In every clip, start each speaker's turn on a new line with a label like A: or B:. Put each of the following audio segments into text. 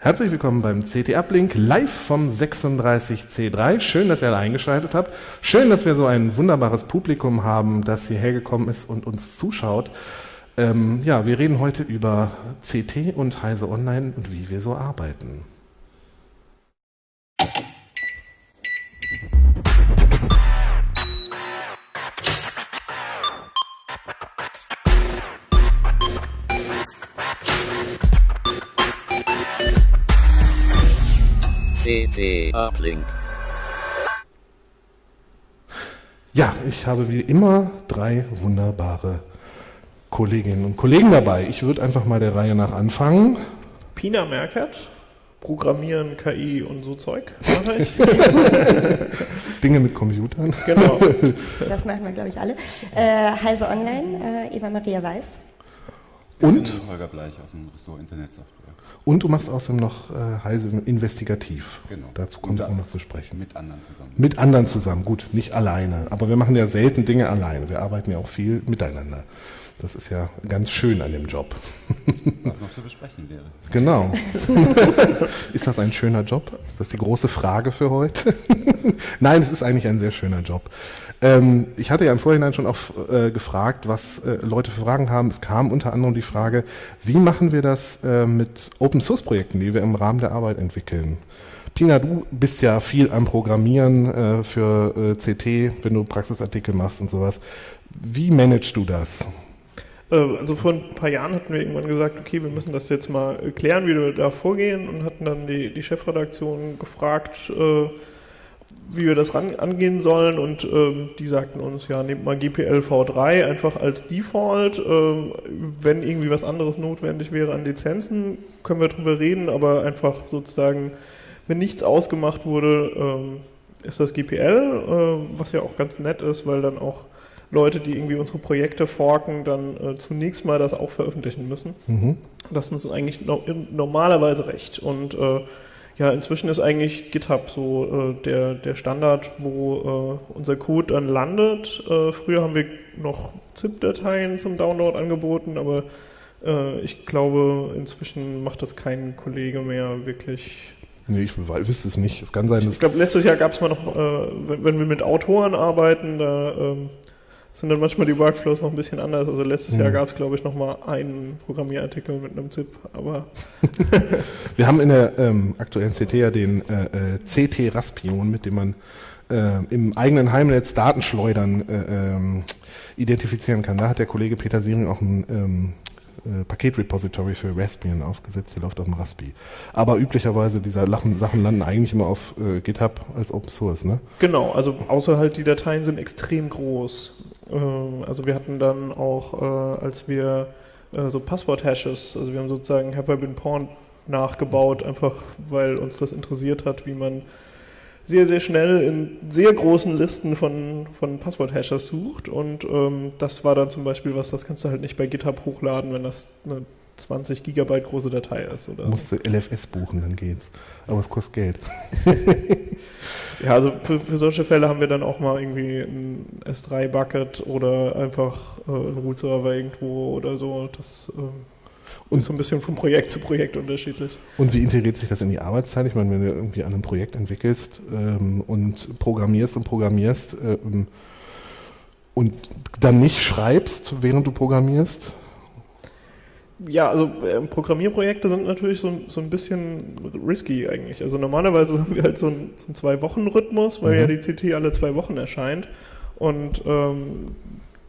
A: Herzlich willkommen beim CT Uplink live vom 36C3. Schön, dass ihr alle eingeschaltet habt. Schön, dass wir so ein wunderbares Publikum haben, das hierher gekommen ist und uns zuschaut. Ähm, ja, wir reden heute über CT und Heise Online und wie wir so arbeiten.
B: CT Uplink.
A: Ja, ich habe wie immer drei wunderbare Kolleginnen und Kollegen dabei. Ich würde einfach mal der Reihe nach anfangen.
C: Pina Merkert, Programmieren, KI und so Zeug mache ich.
A: Dinge mit Computern.
C: genau.
D: Das machen wir, glaube ich, alle. Äh, Heise Online, äh, Eva Maria Weiß.
A: Und,
E: Holger Bleich aus dem Ressort Internetsoftware.
A: und du machst außerdem noch äh, Heise investigativ.
E: Genau.
A: Dazu kommt auch noch zu sprechen.
E: Mit anderen zusammen.
A: Mit anderen zusammen, gut, nicht alleine. Aber wir machen ja selten Dinge alleine. Wir arbeiten ja auch viel miteinander. Das ist ja ganz schön an dem Job.
E: Was noch zu besprechen wäre.
A: Genau. ist das ein schöner Job? Ist das die große Frage für heute? Nein, es ist eigentlich ein sehr schöner Job. Ähm, ich hatte ja im Vorhinein schon auch äh, gefragt, was äh, Leute für Fragen haben. Es kam unter anderem die Frage, wie machen wir das äh, mit Open Source Projekten, die wir im Rahmen der Arbeit entwickeln? Pina, du bist ja viel am Programmieren äh, für äh, CT, wenn du Praxisartikel machst und sowas. Wie managst du das?
C: Äh, also vor ein paar Jahren hatten wir irgendwann gesagt, okay, wir müssen das jetzt mal klären, wie wir da vorgehen und hatten dann die, die Chefredaktion gefragt, äh, wie wir das ran, angehen sollen und ähm, die sagten uns, ja, nehmt mal GPL v3 einfach als Default. Ähm, wenn irgendwie was anderes notwendig wäre an Lizenzen, können wir drüber reden, aber einfach sozusagen, wenn nichts ausgemacht wurde, ähm, ist das GPL, äh, was ja auch ganz nett ist, weil dann auch Leute, die irgendwie unsere Projekte forken, dann äh, zunächst mal das auch veröffentlichen müssen.
A: Mhm.
C: Das ist uns eigentlich no normalerweise recht. Und äh, ja, inzwischen ist eigentlich GitHub so äh, der, der Standard, wo äh, unser Code dann landet. Äh, früher haben wir noch ZIP-Dateien zum Download angeboten, aber äh, ich glaube, inzwischen macht das kein Kollege mehr wirklich.
A: Nee, ich wüsste es nicht. Es kann sein, dass
C: Ich glaube, letztes Jahr gab es mal noch, äh, wenn, wenn wir mit Autoren arbeiten, da ähm, sind dann manchmal die Workflows noch ein bisschen anders. Also letztes
A: Mhm.
C: Jahr gab es, glaube ich, noch mal einen Programmierartikel mit einem ZIP, aber
A: Wir haben in der ähm, aktuellen CT ja den äh, äh, CT Raspion, mit dem man äh, im eigenen Heimnetz Datenschleudern äh, ähm, identifizieren kann. Da hat der Kollege Peter Siering auch ein ähm, äh, Paketrepository für Raspbian aufgesetzt, der läuft auf dem Raspi. Aber üblicherweise, diese Sachen landen eigentlich immer auf äh, GitHub als Open Source, ne?
C: Genau, also außer halt die Dateien sind extrem groß. Ähm, also wir hatten dann auch, äh, als wir äh, so Passwort-Hashes, also wir haben sozusagen Have I Been Pawned nachgebaut, einfach weil uns das interessiert hat, wie man sehr, sehr schnell in sehr großen Listen von, von Passwort-Hashes sucht. Und ähm, das war dann zum Beispiel was, das kannst du halt nicht bei GitHub hochladen, wenn das eine 20 Gigabyte große Datei ist. Oder.
A: Musst du LFS buchen, dann geht's. Aber es kostet Geld.
C: Ja, also für, für solche Fälle haben wir dann auch mal irgendwie ein S3-Bucket oder einfach äh, einen Root-Server irgendwo oder so. Das ähm,
A: Und-
C: so ein bisschen von Projekt zu Projekt unterschiedlich.
A: Und wie integriert sich das in die Arbeitszeit? Ich meine, wenn du irgendwie an einem Projekt entwickelst ähm, und programmierst und programmierst ähm, und dann nicht schreibst, während du programmierst,
C: Ja, also ähm, Programmierprojekte sind natürlich so, ein- so ein bisschen risky eigentlich. Also normalerweise haben wir halt so einen, so einen Zwei-Wochen-Rhythmus, weil
A: Mhm.
C: ja die CT alle zwei Wochen erscheint. Und ähm,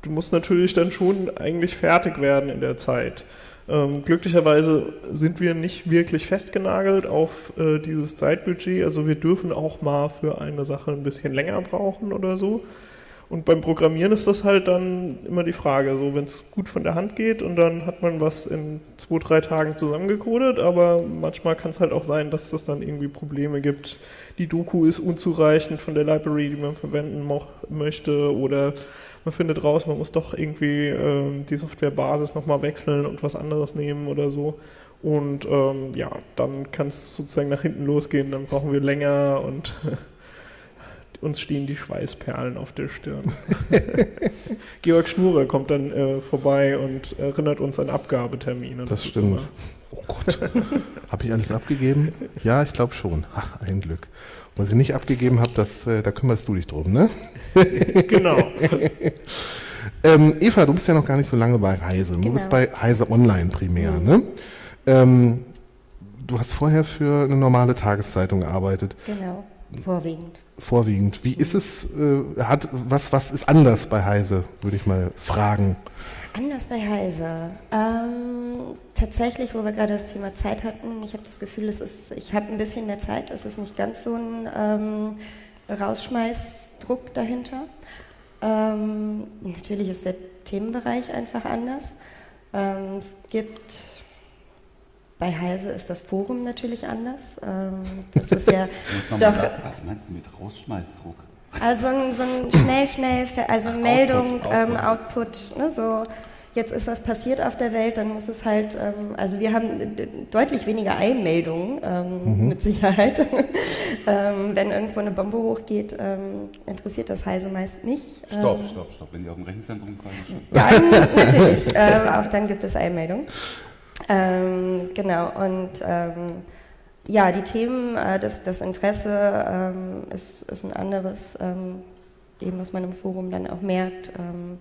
C: du musst natürlich dann schon eigentlich fertig werden in der Zeit. Ähm, glücklicherweise sind wir nicht wirklich festgenagelt auf äh, dieses Zeitbudget. Also wir dürfen auch mal für eine Sache ein bisschen länger brauchen oder so. Und beim Programmieren ist das halt dann immer die Frage, so wenn es gut von der Hand geht und dann hat man was in zwei, drei Tagen zusammengecodet, aber manchmal kann es halt auch sein, dass es dann irgendwie Probleme gibt. Die Doku ist unzureichend von der Library, die man verwenden möchte oder man findet raus, man muss doch irgendwie ähm, die Softwarebasis nochmal wechseln und was anderes nehmen oder so. Und ähm, ja, dann kann es sozusagen nach hinten losgehen, dann brauchen wir länger und uns stehen die Schweißperlen auf der Stirn. Georg Schnure kommt dann äh, vorbei und erinnert uns an Abgabetermine.
A: Das
C: ist
A: stimmt.
C: immer-
A: Gott. habe ich alles abgegeben? Ja, ich glaube schon. Ach, ein Glück. Was ich nicht abgegeben habe, das, äh, da kümmerst du dich drum, ne?
C: genau.
A: Ähm, Eva, du bist ja noch gar nicht so lange bei Heise. Du
D: Genau.
A: bist bei Heise Online primär, ne? Ähm, du hast vorher für eine normale Tageszeitung gearbeitet,
D: Genau, vorwiegend.
A: vorwiegend. Wie ist es, äh, hat, was, was ist anders bei Heise, würde ich mal fragen.
D: Anders bei Heise. Ähm, tatsächlich, wo wir gerade das Thema Zeit hatten, ich habe das Gefühl, es ist, ich habe ein bisschen mehr Zeit. Es ist nicht ganz so ein ähm, Rausschmeißdruck dahinter. Ähm, natürlich ist der Themenbereich einfach anders. Ähm, es gibt bei Heise ist das Forum natürlich anders. Ähm, das ist ja doch
E: was meinst du mit Rausschmeißdruck?
D: Also so ein schnell, schnell, also Meldung,
E: Output,
D: ähm,
E: Output.
D: Ne, so jetzt ist was passiert auf der Welt, dann muss es halt, ähm, also wir haben deutlich weniger Eilmeldungen ähm, mit Sicherheit. ähm, wenn irgendwo eine Bombe hochgeht, ähm, interessiert das Heise meist nicht.
E: Stopp,
D: Ähm,
E: stopp, stopp. Wenn die auf dem Rechenzentrum fallen, schon.
D: dann natürlich, ähm, auch dann gibt es Eilmeldungen. Ähm, genau, und ähm, ja, die Themen, äh, das, das Interesse ähm, ist, ist ein anderes, ähm, eben was man im Forum dann auch merkt. Ähm,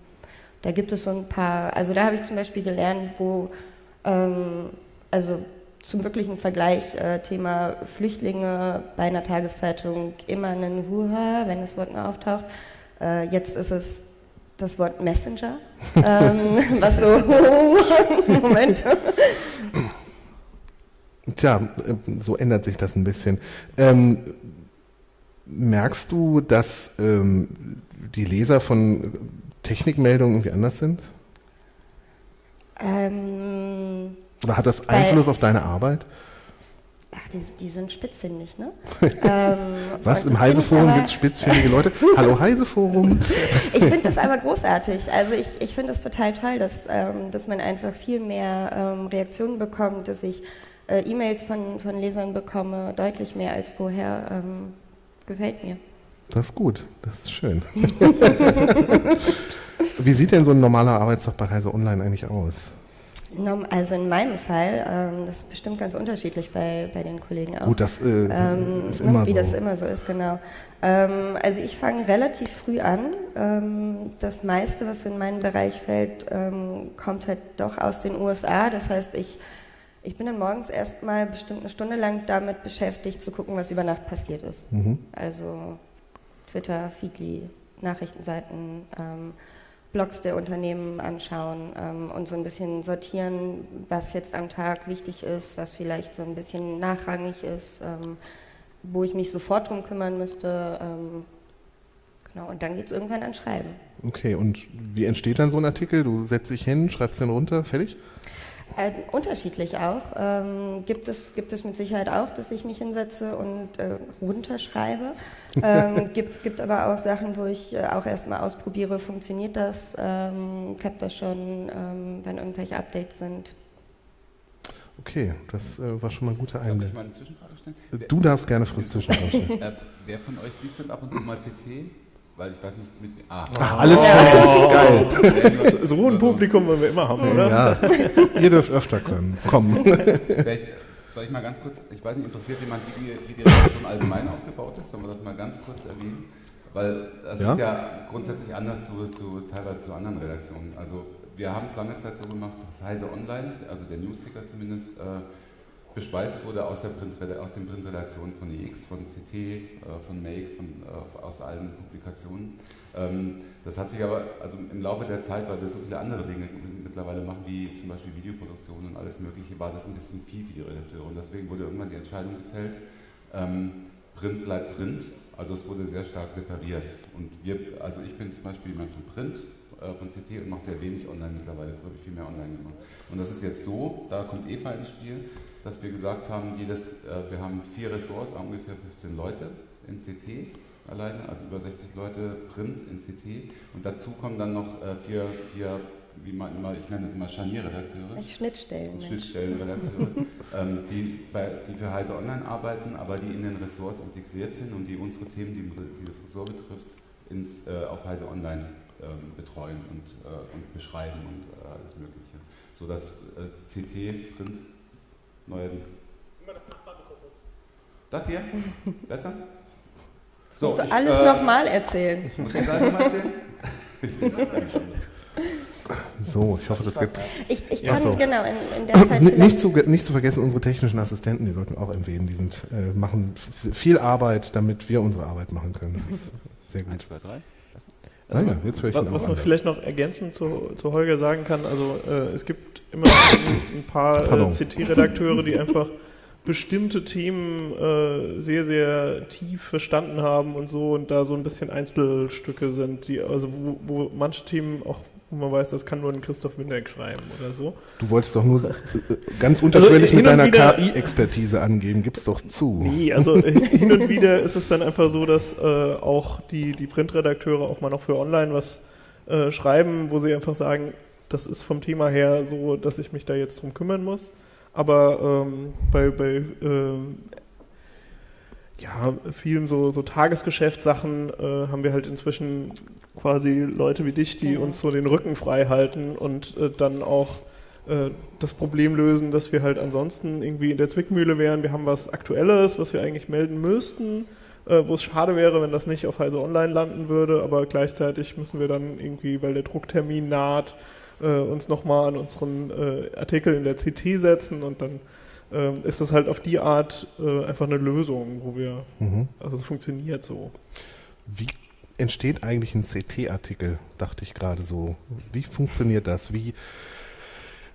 D: da gibt es so ein paar, also da habe ich zum Beispiel gelernt, wo, ähm, also zum wirklichen Vergleich, äh, Thema Flüchtlinge bei einer Tageszeitung immer ein Huha, wenn das Wort mal auftaucht. Äh, jetzt ist es das Wort Messenger, ähm, was so, Moment,
A: Tja, äh, so ändert sich das ein bisschen. Ähm, merkst du, dass ähm, die Leser von Technikmeldungen irgendwie anders sind?
D: ähm,
A: Oder hat das Einfluss auf deine Arbeit?
D: ach, die, die sind spitzfindig, ne? ähm,
A: Was? Im
D: das
A: Heise-Forum gibt es spitzfindige Leute? Hallo Heise-Forum.
D: Ich finde das aber großartig. Also ich, ich finde es total toll, dass, ähm, dass man einfach viel mehr ähm, Reaktionen bekommt, dass ich äh, E-Mails von, von Lesern bekomme, deutlich mehr als vorher. Ähm, gefällt mir.
A: Das ist gut, das ist schön. Wie sieht denn so ein normaler Arbeitstag bei Heise Online eigentlich aus?
D: Also in meinem Fall, ähm, das ist bestimmt ganz unterschiedlich bei, bei den Kollegen auch.
A: Gut, das äh,
D: Ähm,
A: ist immer
D: wie
A: so.
D: das immer so ist, genau. Ähm, also ich fange relativ früh an. Ähm, das meiste, was in meinen Bereich fällt, ähm, kommt halt doch aus den USA. Das heißt, ich, ich bin dann morgens erstmal bestimmt eine Stunde lang damit beschäftigt, zu gucken, was über Nacht passiert ist.
A: Mhm.
D: Also Twitter, Feedly, Nachrichtenseiten, ähm, Blogs der Unternehmen anschauen ähm, und so ein bisschen sortieren, was jetzt am Tag wichtig ist, was vielleicht so ein bisschen nachrangig ist, ähm, wo ich mich sofort drum kümmern müsste. Ähm, genau, und dann geht es irgendwann an Schreiben.
A: Okay, und wie entsteht dann so ein Artikel? Du setzt dich hin, schreibst den runter, fertig?
D: Äh, unterschiedlich auch. Ähm, gibt, es, gibt es mit Sicherheit auch, dass ich mich hinsetze und äh, runterschreibe. Ähm, gibt, gibt aber auch Sachen, wo ich äh, auch erstmal ausprobiere, funktioniert das, ähm, klappt das schon, ähm, wenn irgendwelche Updates sind.
A: Okay, das äh, war schon mal ein guter
E: Darf ich
A: Einblick.
E: mal eine Zwischenfrage stellen?
A: Du darfst gerne Fritz zwischenrauschen.
E: Äh, wer von euch liest denn ab und zu mal CT? Weil ich weiß nicht, mit. Ah,
A: Ach, alles voll, geil.
C: So ein Publikum wollen wir immer haben, oder?
A: Ja, ihr dürft öfter kommen. kommen.
E: Vielleicht soll ich mal ganz kurz, ich weiß nicht, interessiert jemand, wie die, wie die Redaktion allgemein aufgebaut ist? Sollen wir das mal ganz kurz erwähnen? Weil das
A: Ja.
E: ist ja grundsätzlich anders zu, zu teilweise zu anderen Redaktionen. Also wir haben es lange Zeit so gemacht, dass Heise Online, also der Newsticker zumindest, äh, bespeist wurde aus, Printreda- aus den Printredaktionen von EX, von CT, äh, von Make, von, äh, aus allen Publikationen. Ähm, das hat sich aber also im Laufe der Zeit, weil wir so viele andere Dinge mittlerweile machen, wie zum Beispiel Videoproduktion und alles Mögliche, war das ein bisschen viel für die Redakteure. Und deswegen wurde irgendwann die Entscheidung gefällt, ähm, Print bleibt Print. Also es wurde sehr stark separiert. Und wir, also ich bin zum Beispiel jemand von Print, äh, von CT und mache sehr wenig online mittlerweile. Früher habe ich viel mehr online gemacht. Und das ist jetzt so, da kommt Eva ins Spiel, dass wir gesagt haben, jedes, äh, wir haben vier Ressorts, ungefähr 15 Leute in CT alleine, also über 60 Leute Print in CT. Und dazu kommen dann noch äh, vier, vier, wie man immer, ich nenne es immer Scharnierredakteure.
D: Schnittstellen.
E: Schnittstellenredakteure, ähm, die, bei, die für Heise Online arbeiten, aber die in den Ressorts integriert sind und die unsere Themen, die, die das Ressort betrifft, ins, äh, auf Heise Online ähm, betreuen und, äh, und beschreiben und äh, alles Mögliche. Sodass äh, CT, Print, neuerdings. Das hier? Besser?
D: Das musst du
E: ich,
D: alles
E: äh,
D: nochmal erzählen.
E: Muss ich das alles nochmal erzählen?
A: So, ich hoffe, das gibt.
D: Ich, ich kann,
A: so.
D: genau, in, in der Zeit
A: N- Nicht zu, nicht zu vergessen, unsere technischen Assistenten, die sollten wir auch erwähnen. Die sind, äh, machen viel Arbeit, damit wir unsere Arbeit machen können. Das ist sehr gut.
E: 1, 2, 3.
A: Ah ja, jetzt höre ich
C: Was, was man vielleicht noch ergänzend zu, zu Holger sagen kann, also äh, es gibt immer ein, ein paar äh, CT-Redakteure, die einfach bestimmte Themen äh, sehr, sehr tief verstanden haben und so und da so ein bisschen Einzelstücke sind, die, also wo, wo manche Themen auch, wo man weiß, das kann nur ein Christoph Windeck schreiben oder so.
A: Du wolltest doch nur äh, ganz unterschwellig
C: hin
A: mit deiner KI-Expertise angeben. Gib's doch zu.
C: Nee, also äh, hin und wieder ist es dann einfach so, dass äh, auch die, die Printredakteure auch mal noch für online was äh, schreiben, wo sie einfach sagen, das ist vom Thema her so, dass ich mich da jetzt drum kümmern muss. Aber ähm, bei, bei ähm, ja, vielen so, so Tagesgeschäftssachen äh, haben wir halt inzwischen quasi Leute wie dich, die
D: Ja.
C: uns so den Rücken frei halten und äh, dann auch äh, das Problem lösen, dass wir halt ansonsten irgendwie in der Zwickmühle wären. Wir haben was Aktuelles, was wir eigentlich melden müssten, äh, wo es schade wäre, wenn das nicht auf Heise Online landen würde, aber gleichzeitig müssen wir dann irgendwie, weil der Drucktermin naht, äh, uns nochmal an unseren Artikel in der CT setzen und dann ähm, ist das halt auf die Art äh, einfach eine Lösung, wo wir,
A: Mhm.
C: also es funktioniert so.
A: Wie entsteht eigentlich ein CT-Artikel, dachte ich gerade so. Wie funktioniert das? Wie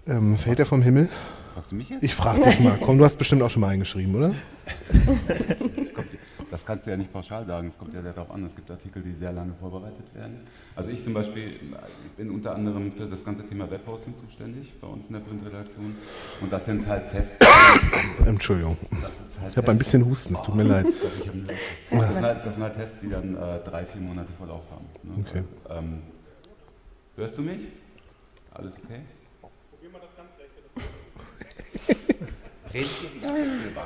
A: ähm, fällt er vom Himmel?
E: Fragst du mich jetzt?
A: Ich frage dich mal. Komm, du hast bestimmt auch schon mal eingeschrieben, oder?
E: Das, kommt, das kannst du ja nicht pauschal sagen. Es kommt ja darauf an. Es gibt Artikel, die sehr lange vorbereitet werden. Also ich zum Beispiel bin unter anderem für das ganze Thema Webhosting zuständig bei uns in der Printredaktion. Und das sind halt Tests.
A: Entschuldigung.
E: Das halt
A: Ich habe ein bisschen Husten, es tut mir leid.
E: Hab einen- Das sind, halt, das sind halt Tests, die dann äh, drei, vier Monate Vorlauf haben. Ne?
A: Okay.
E: Ähm, hörst du mich? Alles okay?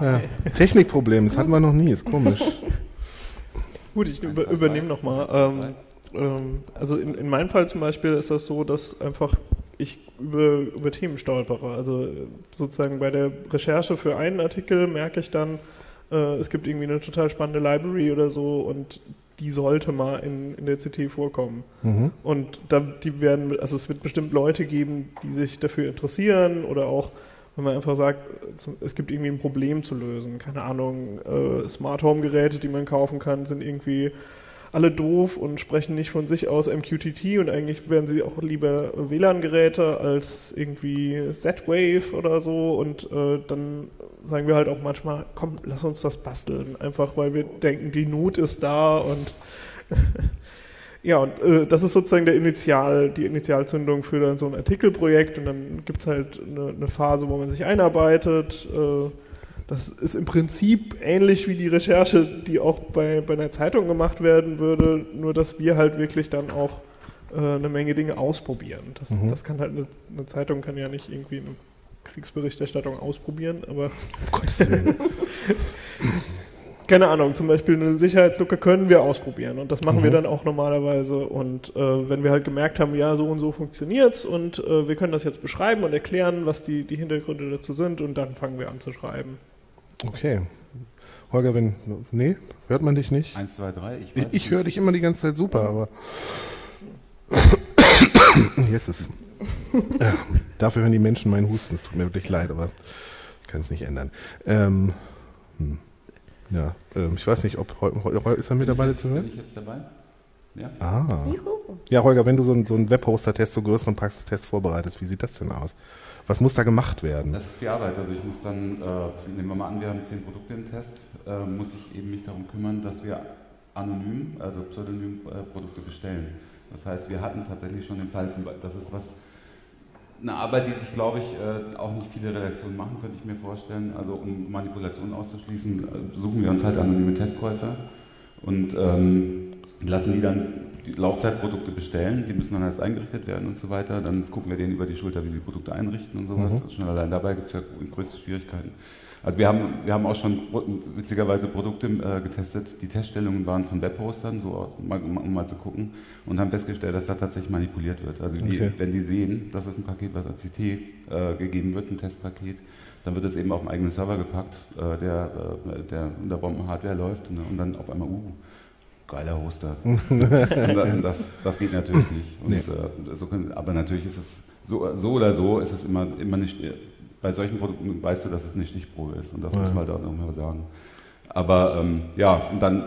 A: Ja, Technikproblem, das hatten wir noch nie, ist komisch.
C: Gut, ich über, übernehme nochmal. Ähm, ähm, also in, in meinem Fall zum Beispiel ist das so, dass einfach ich über, über Themen stolpere. Also sozusagen bei der Recherche für einen Artikel merke ich dann, äh, es gibt irgendwie eine total spannende Library oder so und die sollte mal in, in der CT vorkommen.
A: Mhm.
C: Und da, die werden, also es wird bestimmt Leute geben, die sich dafür interessieren oder auch, wenn man einfach sagt, es gibt irgendwie ein Problem zu lösen. Keine Ahnung, äh, Smart Home Geräte, die man kaufen kann, sind irgendwie alle doof und sprechen nicht von sich aus MQTT und eigentlich wären sie auch lieber WLAN-Geräte als irgendwie Z-Wave oder so und äh, dann sagen wir halt auch manchmal, komm, lass uns das basteln, einfach weil wir denken, die Not ist da und ja, und äh, das ist sozusagen der Initial, die Initialzündung für dann so ein Artikelprojekt und dann gibt's halt eine, eine Phase, wo man sich einarbeitet. Äh, das ist im Prinzip ähnlich wie die Recherche, die auch bei, bei einer Zeitung gemacht werden würde, nur dass wir halt wirklich dann auch äh, eine Menge Dinge ausprobieren. Das,
A: Mhm.
C: das kann halt eine, eine Zeitung kann ja nicht irgendwie eine Kriegsberichterstattung ausprobieren, aber
A: Um Gottes Willen.
C: keine Ahnung, zum Beispiel eine Sicherheitslücke können wir ausprobieren und das machen wir
A: Mhm.
C: dann auch normalerweise und äh, wenn wir halt gemerkt haben, ja, so und so funktioniert's und äh, wir können das jetzt beschreiben und erklären, was die, die Hintergründe dazu sind und dann fangen wir an zu schreiben.
A: Okay. Holger, wenn. Nee, hört man dich nicht?
E: 1, 2, 3. Ich,
A: Ich, ich höre dich immer die ganze Zeit super, aber. Hier ist es. Ja, dafür hören die Menschen meinen Husten. Es tut mir wirklich leid, aber ich kann es nicht ändern. Ähm, hm. Ja, ähm, ich weiß nicht, ob ist er mittlerweile zu
E: Bin
A: hören?
E: ich jetzt dabei? Ja?
A: Ah.
D: Juhu.
A: Ja, Holger, wenn du so einen, so einen Webhoster-Test, so einen größeren Praxistest vorbereitest, wie sieht das denn aus? Was muss da gemacht werden?
E: Das ist viel Arbeit. Also ich muss dann, äh, nehmen wir mal an, wir haben zehn Produkte im Test, äh, muss ich eben mich darum kümmern, dass wir anonym, also pseudonym äh, Produkte bestellen. Das heißt, wir hatten tatsächlich schon den Fall, zum Beispiel, das ist was, eine Arbeit, die sich, glaube ich, äh, auch nicht viele Redaktionen machen, könnte ich mir vorstellen. Also um Manipulationen auszuschließen, äh, suchen wir uns halt anonyme Testkäufer und ähm, lassen die dann Laufzeitprodukte bestellen, die müssen dann erst eingerichtet werden und so weiter. Dann gucken wir denen über die Schulter, wie sie Produkte einrichten und sowas. Mhm. Schon allein dabei gibt es ja größte Schwierigkeiten. Also wir haben, wir haben auch schon witzigerweise Produkte äh, getestet. Die Teststellungen waren von Webhostern, so mal, um mal zu gucken, und haben festgestellt, dass da tatsächlich manipuliert wird. Also die, okay. wenn die sehen, dass das ein Paket, was ACT äh, gegeben wird, ein Testpaket, dann wird es eben auf einen eigenen Server gepackt, äh, der, äh, der unter Bombenhardware läuft ne, und dann auf einmal, uh, geiler Hoster. das, das geht natürlich nicht. Und, nee. Äh, so können, aber natürlich ist es so, so oder so ist es immer, immer nicht, bei solchen Produkten weißt du, dass es eine Stichprobe ist und das ja. muss man halt auch nochmal sagen. Aber ähm, ja, und dann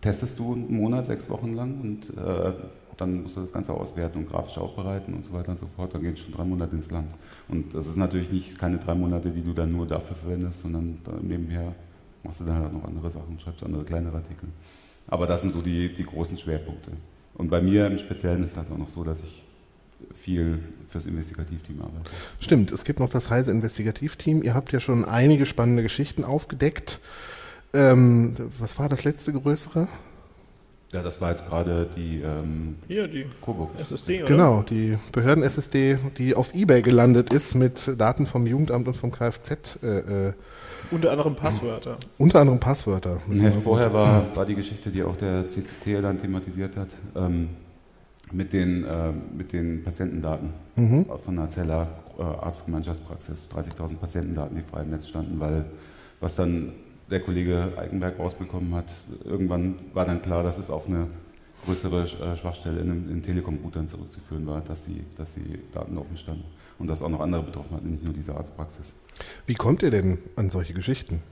E: testest du einen Monat, sechs Wochen lang und äh, dann musst du das Ganze auswerten und grafisch aufbereiten und so weiter und so fort. Dann geht es schon drei Monate ins Land. Und das ist natürlich nicht keine drei Monate, die du dann nur dafür verwendest, sondern nebenher machst du dann halt noch andere Sachen, schreibst andere kleinere Artikel. Aber das sind so die, die großen Schwerpunkte. Und bei mir im Speziellen ist es halt auch noch so, dass ich viel fürs Investigativteam arbeite.
A: Stimmt, es gibt noch das Heise Investigativteam. Ihr habt ja schon einige spannende Geschichten aufgedeckt. Ähm, was war das letzte größere?
E: Ja, das war jetzt gerade die
C: ähm, Hier, die Coburg.
A: SSD, oder? Genau, die Behörden-SSD, die auf Ebay gelandet ist mit Daten vom Jugendamt und vom Kfz. Äh,
C: äh, unter anderem Passwörter.
A: Unter anderem Passwörter.
E: Ja, vorher war, war die Geschichte, die auch der CCC dann thematisiert hat, ähm, mit, den, äh, mit den Patientendaten mhm. von der Zeller äh, Arztgemeinschaftspraxis. 30.000 Patientendaten, die frei im Netz standen, weil was dann der Kollege Eigenberg rausbekommen hat, irgendwann war dann klar, dass es auf eine größere äh, Schwachstelle in, in Telekom-Routern zurückzuführen war, dass die, dass die Daten offen standen und das auch noch andere betroffen hat, nicht nur diese Arztpraxis.
A: Wie kommt ihr denn an solche Geschichten?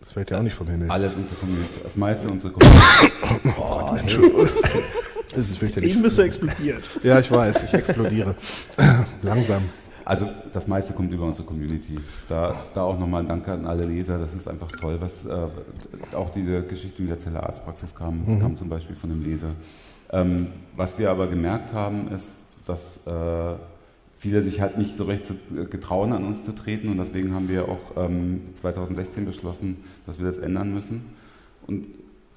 A: Das fällt ja auch nicht vom Himmel.
E: Alles unsere Community, das meiste unsere Community.
C: oh, Entschuldigung. Es ist fürchterlich. Eben bist du explodiert.
A: Ja, ich weiß, ich explodiere. Langsam.
E: Also das meiste kommt über unsere Community. Da, da auch nochmal ein Danke an alle Leser. Das ist einfach toll, was äh, auch diese Geschichte mit der Zelle Arztpraxis kam, mhm. kam zum Beispiel von einem Leser. Ähm, was wir aber gemerkt haben, ist, dass äh, viele sich halt nicht so recht zu, äh, getrauen, an uns zu treten. Und deswegen haben wir auch ähm, 2016 beschlossen, dass wir das ändern müssen und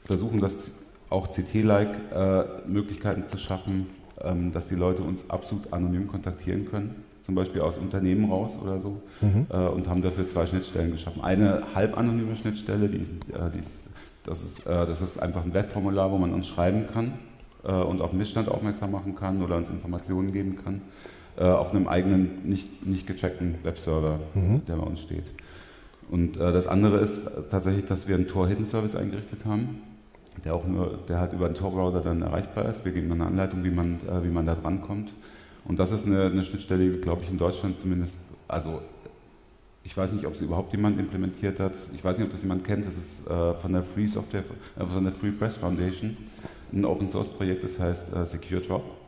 E: versuchen, das auch CT-like äh, Möglichkeiten zu schaffen, ähm, dass die Leute uns absolut anonym kontaktieren können zum Beispiel aus Unternehmen raus oder so, mhm. äh, und haben dafür zwei Schnittstellen geschaffen. Eine halbanonyme Schnittstelle, die ist, äh, die ist, das, ist, äh, das ist einfach ein Webformular, wo man uns schreiben kann äh, und auf Missstand aufmerksam machen kann oder uns Informationen geben kann, äh, auf einem eigenen, nicht, nicht gecheckten Webserver, mhm. der bei uns steht. Und äh, das andere ist tatsächlich, dass wir einen Tor-Hidden-Service eingerichtet haben, der auch nur, der halt über einen Tor-Browser dann erreichbar ist. Wir geben dann eine Anleitung, wie man, wie man da drankommt. Und das ist eine, eine Schnittstelle, glaube ich, in Deutschland zumindest, also ich weiß nicht, ob sie überhaupt jemand implementiert hat. Ich weiß nicht, ob das jemand kennt. Das ist äh, von der Free Software, äh, von der Free Press Foundation, ein Open Source Projekt, das heißt äh, Secure Drop.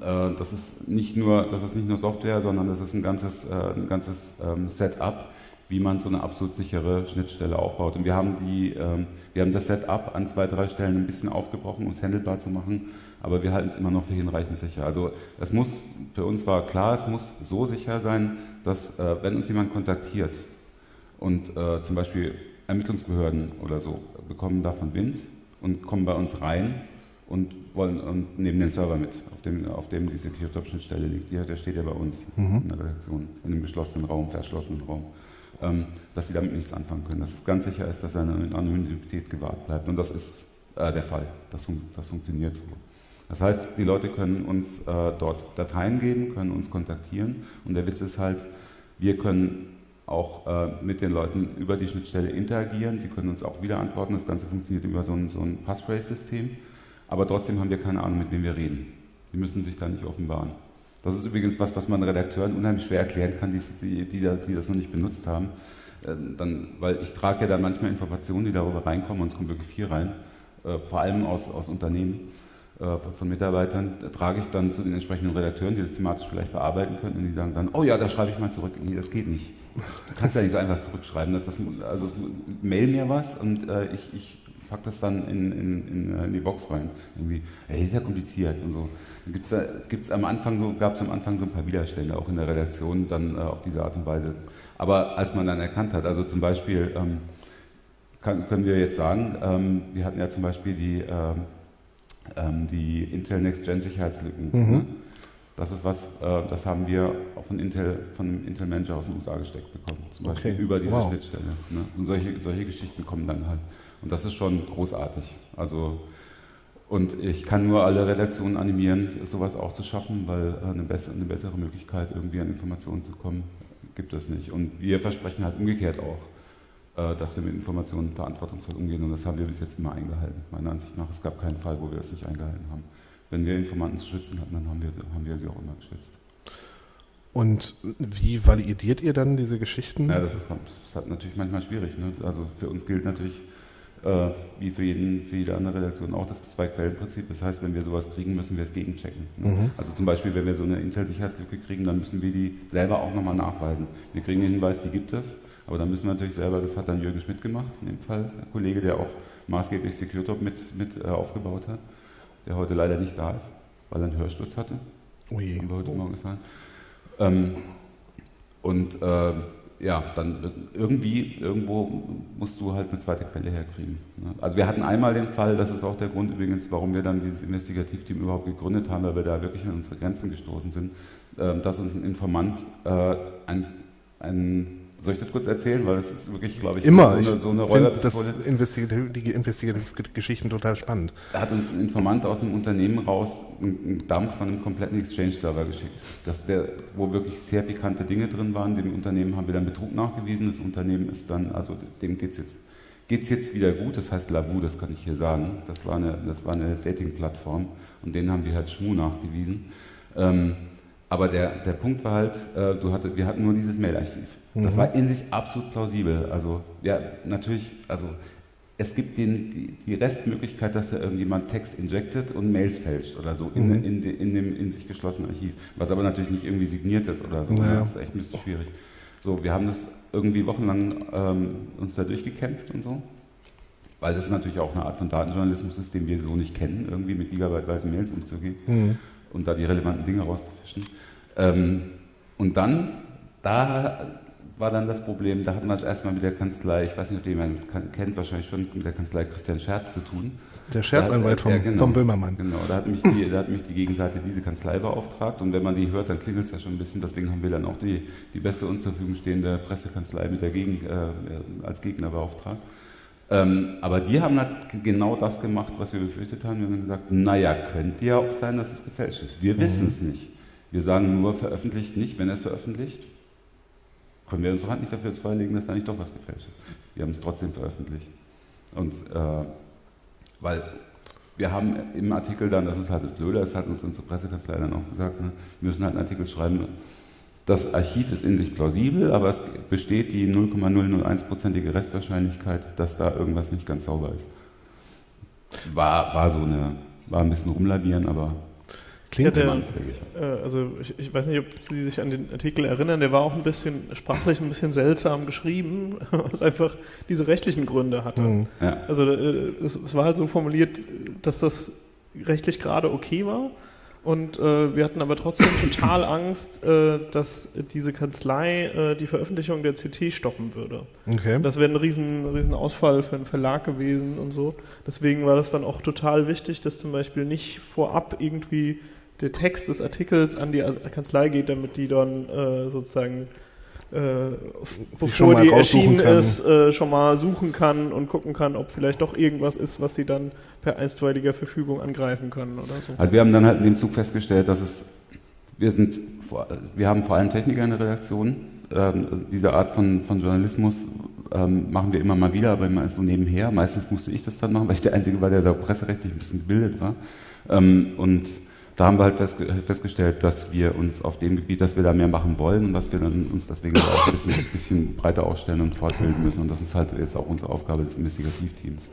E: Äh, das ist nicht nur, das ist nicht nur Software, sondern das ist ein ganzes, äh, ein ganzes ähm, Setup, wie man so eine absolut sichere Schnittstelle aufbaut. Und wir haben die, ähm, wir haben das Setup an zwei, drei Stellen ein bisschen aufgebrochen, um es handelbar zu machen aber wir halten es immer noch für hinreichend sicher. Also es muss, für uns war klar, es muss so sicher sein, dass äh, wenn uns jemand kontaktiert und zum Beispiel Ermittlungsbehörden oder so bekommen davon Wind und kommen bei uns rein und wollen und nehmen den Server mit, auf dem, auf dem die Secure-Top-Schnittstelle liegt. Der, der steht ja bei uns mhm. in der Redaktion, in einem geschlossenen Raum, verschlossenen Raum. Ähm, dass sie damit nichts anfangen können. Dass es ganz sicher ist, dass seine Anonymität gewahrt bleibt. Und das ist äh, der Fall. Das, fun das funktioniert so. Das heißt, die Leute können uns äh, dort Dateien geben, können uns kontaktieren und der Witz ist halt, wir können auch äh, mit den Leuten über die Schnittstelle interagieren, sie können uns auch wieder antworten, das Ganze funktioniert über so ein, so ein Passphrase-System, aber trotzdem haben wir keine Ahnung, mit wem wir reden. Die müssen sich da nicht offenbaren. Das ist übrigens was, was man Redakteuren unheimlich schwer erklären kann, die, die, die, das noch nicht benutzt haben. Äh, dann, weil ich trage ja dann manchmal Informationen, die darüber reinkommen, und es kommt wirklich viel rein, äh, vor allem aus, aus Unternehmen. Äh, von Mitarbeitern trage ich dann zu den entsprechenden Redakteuren, die das thematisch vielleicht bearbeiten können, und die sagen dann, oh ja, da schreibe ich mal zurück. Nee, das geht nicht. Du kannst ja nicht so einfach zurückschreiben. Das, also mail mir was und äh, ich, ich packe das dann in, in, in, äh, in, die Box rein. Irgendwie, hey, ist ja kompliziert und so. Gibt's, gibt's am Anfang so, gab es am Anfang so ein paar Widerstände, auch in der Redaktion, dann äh, auf diese Art und Weise. Aber als man dann erkannt hat, also zum Beispiel ähm, kann, können wir jetzt sagen, ähm, wir hatten ja zum Beispiel die ähm, ähm, die Intel Next Gen Sicherheitslücken.
A: Mhm.
E: Ne? Das ist was, äh, das haben wir auch von Intel, von einem Intel Manager aus den USA gesteckt bekommen, zum Beispiel
A: Okay.
E: über diese
A: Wow.
E: Schnittstelle. Ne? Und solche, solche Geschichten kommen dann halt. Und das ist schon großartig. Also und ich kann nur alle Redaktionen animieren, sowas auch zu schaffen, weil äh, eine bessere, eine bessere Möglichkeit, irgendwie an Informationen zu kommen, gibt es nicht. Und wir versprechen halt umgekehrt auch, äh, dass wir mit Informationen verantwortungsvoll umgehen. Und das haben wir bis jetzt immer eingehalten. Meiner Ansicht nach, es gab keinen Fall, wo wir es nicht eingehalten haben. Wenn wir Informanten zu schützen hatten, dann haben wir, haben wir sie auch immer geschützt.
A: Und wie validiert ihr dann diese Geschichten?
E: Ja, das ist, das ist halt natürlich manchmal schwierig. Ne? Also für uns gilt natürlich, äh, wie für, jeden, für jede andere Redaktion auch, das Zwei-Quellen-Prinzip. Das heißt, wenn wir sowas kriegen, müssen wir es gegenchecken. Ne?
A: Mhm.
E: Also zum Beispiel, wenn wir so eine Intel-Sicherheitslücke kriegen, dann müssen wir die selber auch nochmal nachweisen. Wir kriegen den Hinweis, die gibt es, aber dann müssen wir natürlich selber, das hat dann Jürgen Schmidt gemacht, in dem Fall, der Kollege, der auch maßgeblich SecureTop mit, mit äh, aufgebaut hat, der heute leider nicht da ist, weil er einen Hörsturz hatte. Haben wir heute Morgen gefahren. Ähm, und äh, ja, dann irgendwie, irgendwo musst du halt eine zweite Quelle herkriegen. Ne? Also wir hatten einmal den Fall, das ist auch der Grund übrigens, warum wir dann dieses Investigativteam überhaupt gegründet haben, weil wir da wirklich an unsere Grenzen gestoßen sind, äh, dass uns ein Informant äh, ein, ein soll ich das kurz erzählen? Weil das ist wirklich, glaube ich,
A: Immer.
E: so eine, so eine Räuberpistole.
A: das investigativ, die Investigativgeschichten total spannend.
E: Da hat uns ein Informant aus einem Unternehmen raus einen Dump von einem kompletten Exchange-Server geschickt, das der, wo wirklich sehr pikante Dinge drin waren. Dem Unternehmen haben wir dann Betrug nachgewiesen. Das Unternehmen ist dann, also dem geht es jetzt, geht's jetzt wieder gut. Das heißt Lavu, das kann ich hier sagen. Das war eine, das war eine Dating-Plattform und denen haben wir halt Schmu nachgewiesen. Ähm, aber der, der Punkt war halt, äh, du hatte, wir hatten nur dieses Mailarchiv. Das war in sich absolut plausibel. Also, ja, natürlich, also es gibt den, die, die Restmöglichkeit, dass da irgendjemand Text injectet und Mails fälscht oder so in,
A: Mhm.
E: in, de- in dem in sich geschlossenen Archiv. Was aber natürlich nicht irgendwie signiert ist oder so.
A: Naja.
E: Das ist echt ein bisschen schwierig. So, wir haben das irgendwie wochenlang ähm, uns da durchgekämpft und so. Weil das natürlich auch eine Art von Datenjournalismus ist, den wir so nicht kennen, irgendwie mit gigabyteweisen Mails umzugehen
A: Mhm.
E: Und da die relevanten Dinge rauszufischen. Ähm, und dann, da war dann das Problem, da hatten wir es erstmal mit der Kanzlei, ich weiß nicht, ob jemand kennt, wahrscheinlich schon mit der Kanzlei Christian Scherz zu tun.
A: Der Scherzanwalt vom,
E: Ja, genau.
A: vom Böhmermann.
E: Genau, da hat, mich die, da hat mich die Gegenseite diese Kanzlei beauftragt und wenn man die hört, dann klingelt es ja schon ein bisschen. Deswegen haben wir dann auch die, die beste uns zur Verfügung stehende Pressekanzlei mit der Gegen, äh, als Gegner beauftragt. Ähm, aber die haben halt genau das gemacht, was wir befürchtet haben. Wir haben gesagt, naja, könnte ja auch sein, dass es gefälscht ist. Wir wissen es nicht. Wir sagen nur, veröffentlicht nicht, wenn er es veröffentlicht. Können wir unsere Hand nicht dafür jetzt vorlegen, dass da nicht doch was gefälscht ist. Wir haben es trotzdem veröffentlicht. Und äh, weil wir haben im Artikel dann, das ist halt das Blöde, das hat uns unsere Pressekanzlei dann auch gesagt, ne, wir müssen halt einen Artikel schreiben, das Archiv ist in sich plausibel, aber es besteht die 0,001-prozentige Restwahrscheinlichkeit, dass da irgendwas nicht ganz sauber ist. War, war so eine, war ein bisschen rumlabieren, aber
A: Klingt
C: Ja, der-. Äh, Also ich, ich weiß nicht, ob Sie sich an den Artikel erinnern, der war auch ein bisschen sprachlich ein bisschen seltsam geschrieben, was einfach diese rechtlichen Gründe hatte.
A: Mhm.
E: Ja.
C: Also äh, es, es war halt so formuliert, dass das rechtlich gerade okay war. Und äh, wir hatten aber trotzdem total Angst, äh, dass diese Kanzlei äh, die Veröffentlichung der CT stoppen würde.
A: Okay.
C: Das wäre ein riesen, riesen Ausfall für einen Verlag gewesen und so. Deswegen war das dann auch total wichtig, dass zum Beispiel nicht vorab irgendwie der Text des Artikels an die Kanzlei geht, damit die dann äh, sozusagen äh, bevor die erschienen ist, äh, schon mal suchen kann und gucken kann, ob vielleicht doch irgendwas ist, was sie dann per einstweiliger Verfügung angreifen können oder so.
E: Also wir haben dann halt in dem Zug festgestellt, dass es, wir sind, wir haben vor allem Techniker in der Redaktion. Ähm, diese Art von, von Journalismus ähm, machen wir immer mal wieder, aber immer so nebenher. Meistens musste ich das dann machen, weil ich der Einzige war, der da presserechtlich ein bisschen gebildet war. Ähm, und da haben wir halt festge festgestellt, dass wir uns auf dem Gebiet, dass wir da mehr machen wollen und dass wir uns deswegen auch ein bisschen, bisschen breiter aufstellen und fortbilden müssen. Und das ist halt jetzt auch unsere Aufgabe des Investigativteams.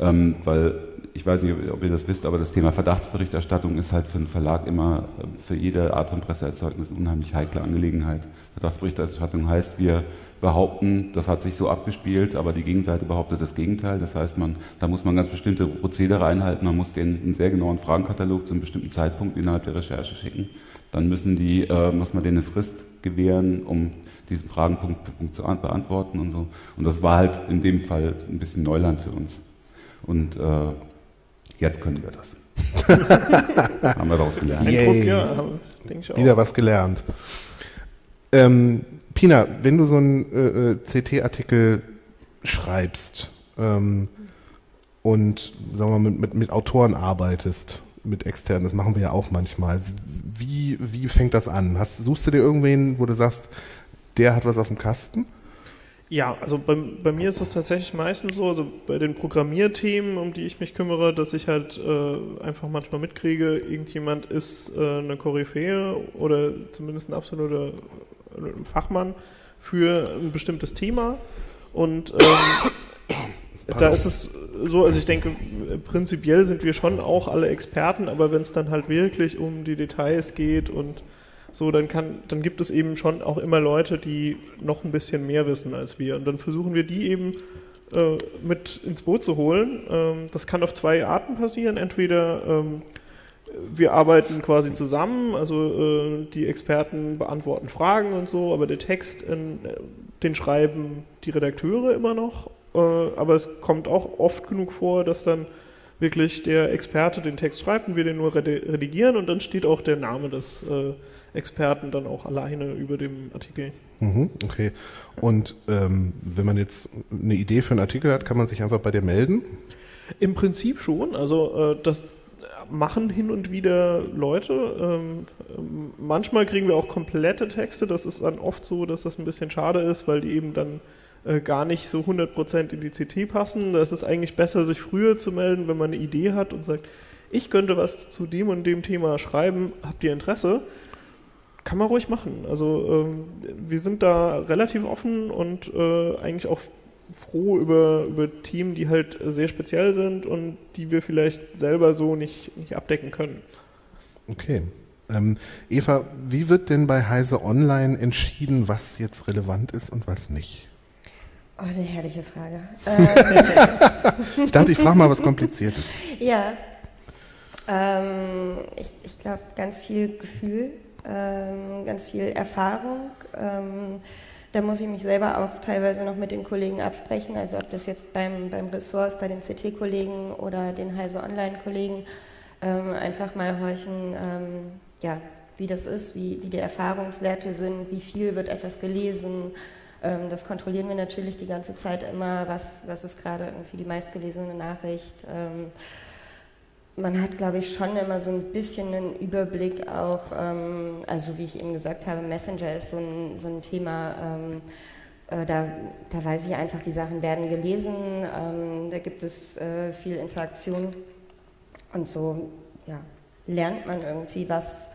E: Ähm, weil ich weiß nicht, ob ihr das wisst, aber das Thema Verdachtsberichterstattung ist halt für einen Verlag immer äh, für jede Art von Presseerzeugnis eine unheimlich heikle Angelegenheit. Verdachtsberichterstattung heißt, wir behaupten, das hat sich so abgespielt, aber die Gegenseite behauptet das Gegenteil. Das heißt, man, da muss man ganz bestimmte Prozedere einhalten. Man muss denen einen sehr genauen Fragenkatalog zu einem bestimmten Zeitpunkt innerhalb der Recherche schicken. Dann müssen die, äh, muss man denen eine Frist gewähren, um diesen Fragenpunkt Punkt zu an- beantworten und so. Und das war halt in dem Fall ein bisschen Neuland für uns. Und äh, jetzt können wir das. Haben wir daraus gelernt.
A: Yay.
C: Eindruck, ja, denke ich auch.
A: Wieder was gelernt. Ähm, Pina, wenn du so einen äh, äh, CT-Artikel schreibst ähm, und sagen wir mit, mit, mit Autoren arbeitest, mit externen, das machen wir ja auch manchmal. Wie, wie fängt das an? Hast, suchst du dir irgendwen, wo du sagst, der hat was auf dem Kasten?
C: Ja, also bei, bei mir ist es tatsächlich meistens so, also bei den Programmierthemen, um die ich mich kümmere, dass ich halt äh, einfach manchmal mitkriege, irgendjemand ist äh, eine Koryphäe oder zumindest ein absoluter äh, Fachmann für ein bestimmtes Thema. Und ähm, da ist es so, also ich denke, prinzipiell sind wir schon auch alle Experten, aber wenn es dann halt wirklich um die Details geht und so, dann kann, dann gibt es eben schon auch immer Leute, die noch ein bisschen mehr wissen als wir. Und dann versuchen wir die eben äh, mit ins Boot zu holen. Ähm, das kann auf zwei Arten passieren. Entweder ähm, wir arbeiten quasi zusammen, also äh, die Experten beantworten Fragen und so, aber der Text, äh, den schreiben die Redakteure immer noch. Äh, aber es kommt auch oft genug vor, dass dann wirklich der Experte den Text schreibt und wir den nur redi- redigieren und dann steht auch der Name des äh, Experten dann auch alleine über dem Artikel.
A: Mhm, okay. Und ähm, wenn man jetzt eine Idee für einen Artikel hat, kann man sich einfach bei dir melden?
C: Im Prinzip schon. Also äh, das machen hin und wieder Leute. Ähm, manchmal kriegen wir auch komplette Texte. Das ist dann oft so, dass das ein bisschen schade ist, weil die eben dann äh, gar nicht so 100% in die CT passen. Da ist es eigentlich besser, sich früher zu melden, wenn man eine Idee hat und sagt, ich könnte was zu dem und dem Thema schreiben. Habt ihr Interesse? Kann man ruhig machen. Also ähm, wir sind da relativ offen und äh, eigentlich auch froh über, über Themen, die halt sehr speziell sind und die wir vielleicht selber so nicht, nicht abdecken können.
A: Okay. Ähm, Eva, wie wird denn bei Heise Online entschieden, was jetzt relevant ist und was nicht?
D: Oh, eine herrliche Frage. Ähm,
A: Ich dachte, ich frage mal was Kompliziertes.
D: ja, ähm, ich, ich glaube, ganz viel Gefühl, ähm, ganz viel Erfahrung. Da muss ich mich selber auch teilweise noch mit den Kollegen absprechen, also ob das jetzt beim, beim Ressort bei den CT-Kollegen oder den Heise Online-Kollegen, ähm, einfach mal horchen, ähm, ja, wie das ist, wie, wie die Erfahrungswerte sind, wie viel wird etwas gelesen. Ähm, das kontrollieren wir natürlich die ganze Zeit immer, was, was ist gerade irgendwie die meistgelesene Nachricht. Ähm, man hat, glaube ich, schon immer so ein bisschen einen Überblick auch, ähm, also wie ich eben gesagt habe, Messenger ist so ein, so ein Thema, ähm, äh, da, da weiß ich einfach, die Sachen werden gelesen, ähm, da gibt es äh, viel Interaktion und so ja, lernt man irgendwie, was,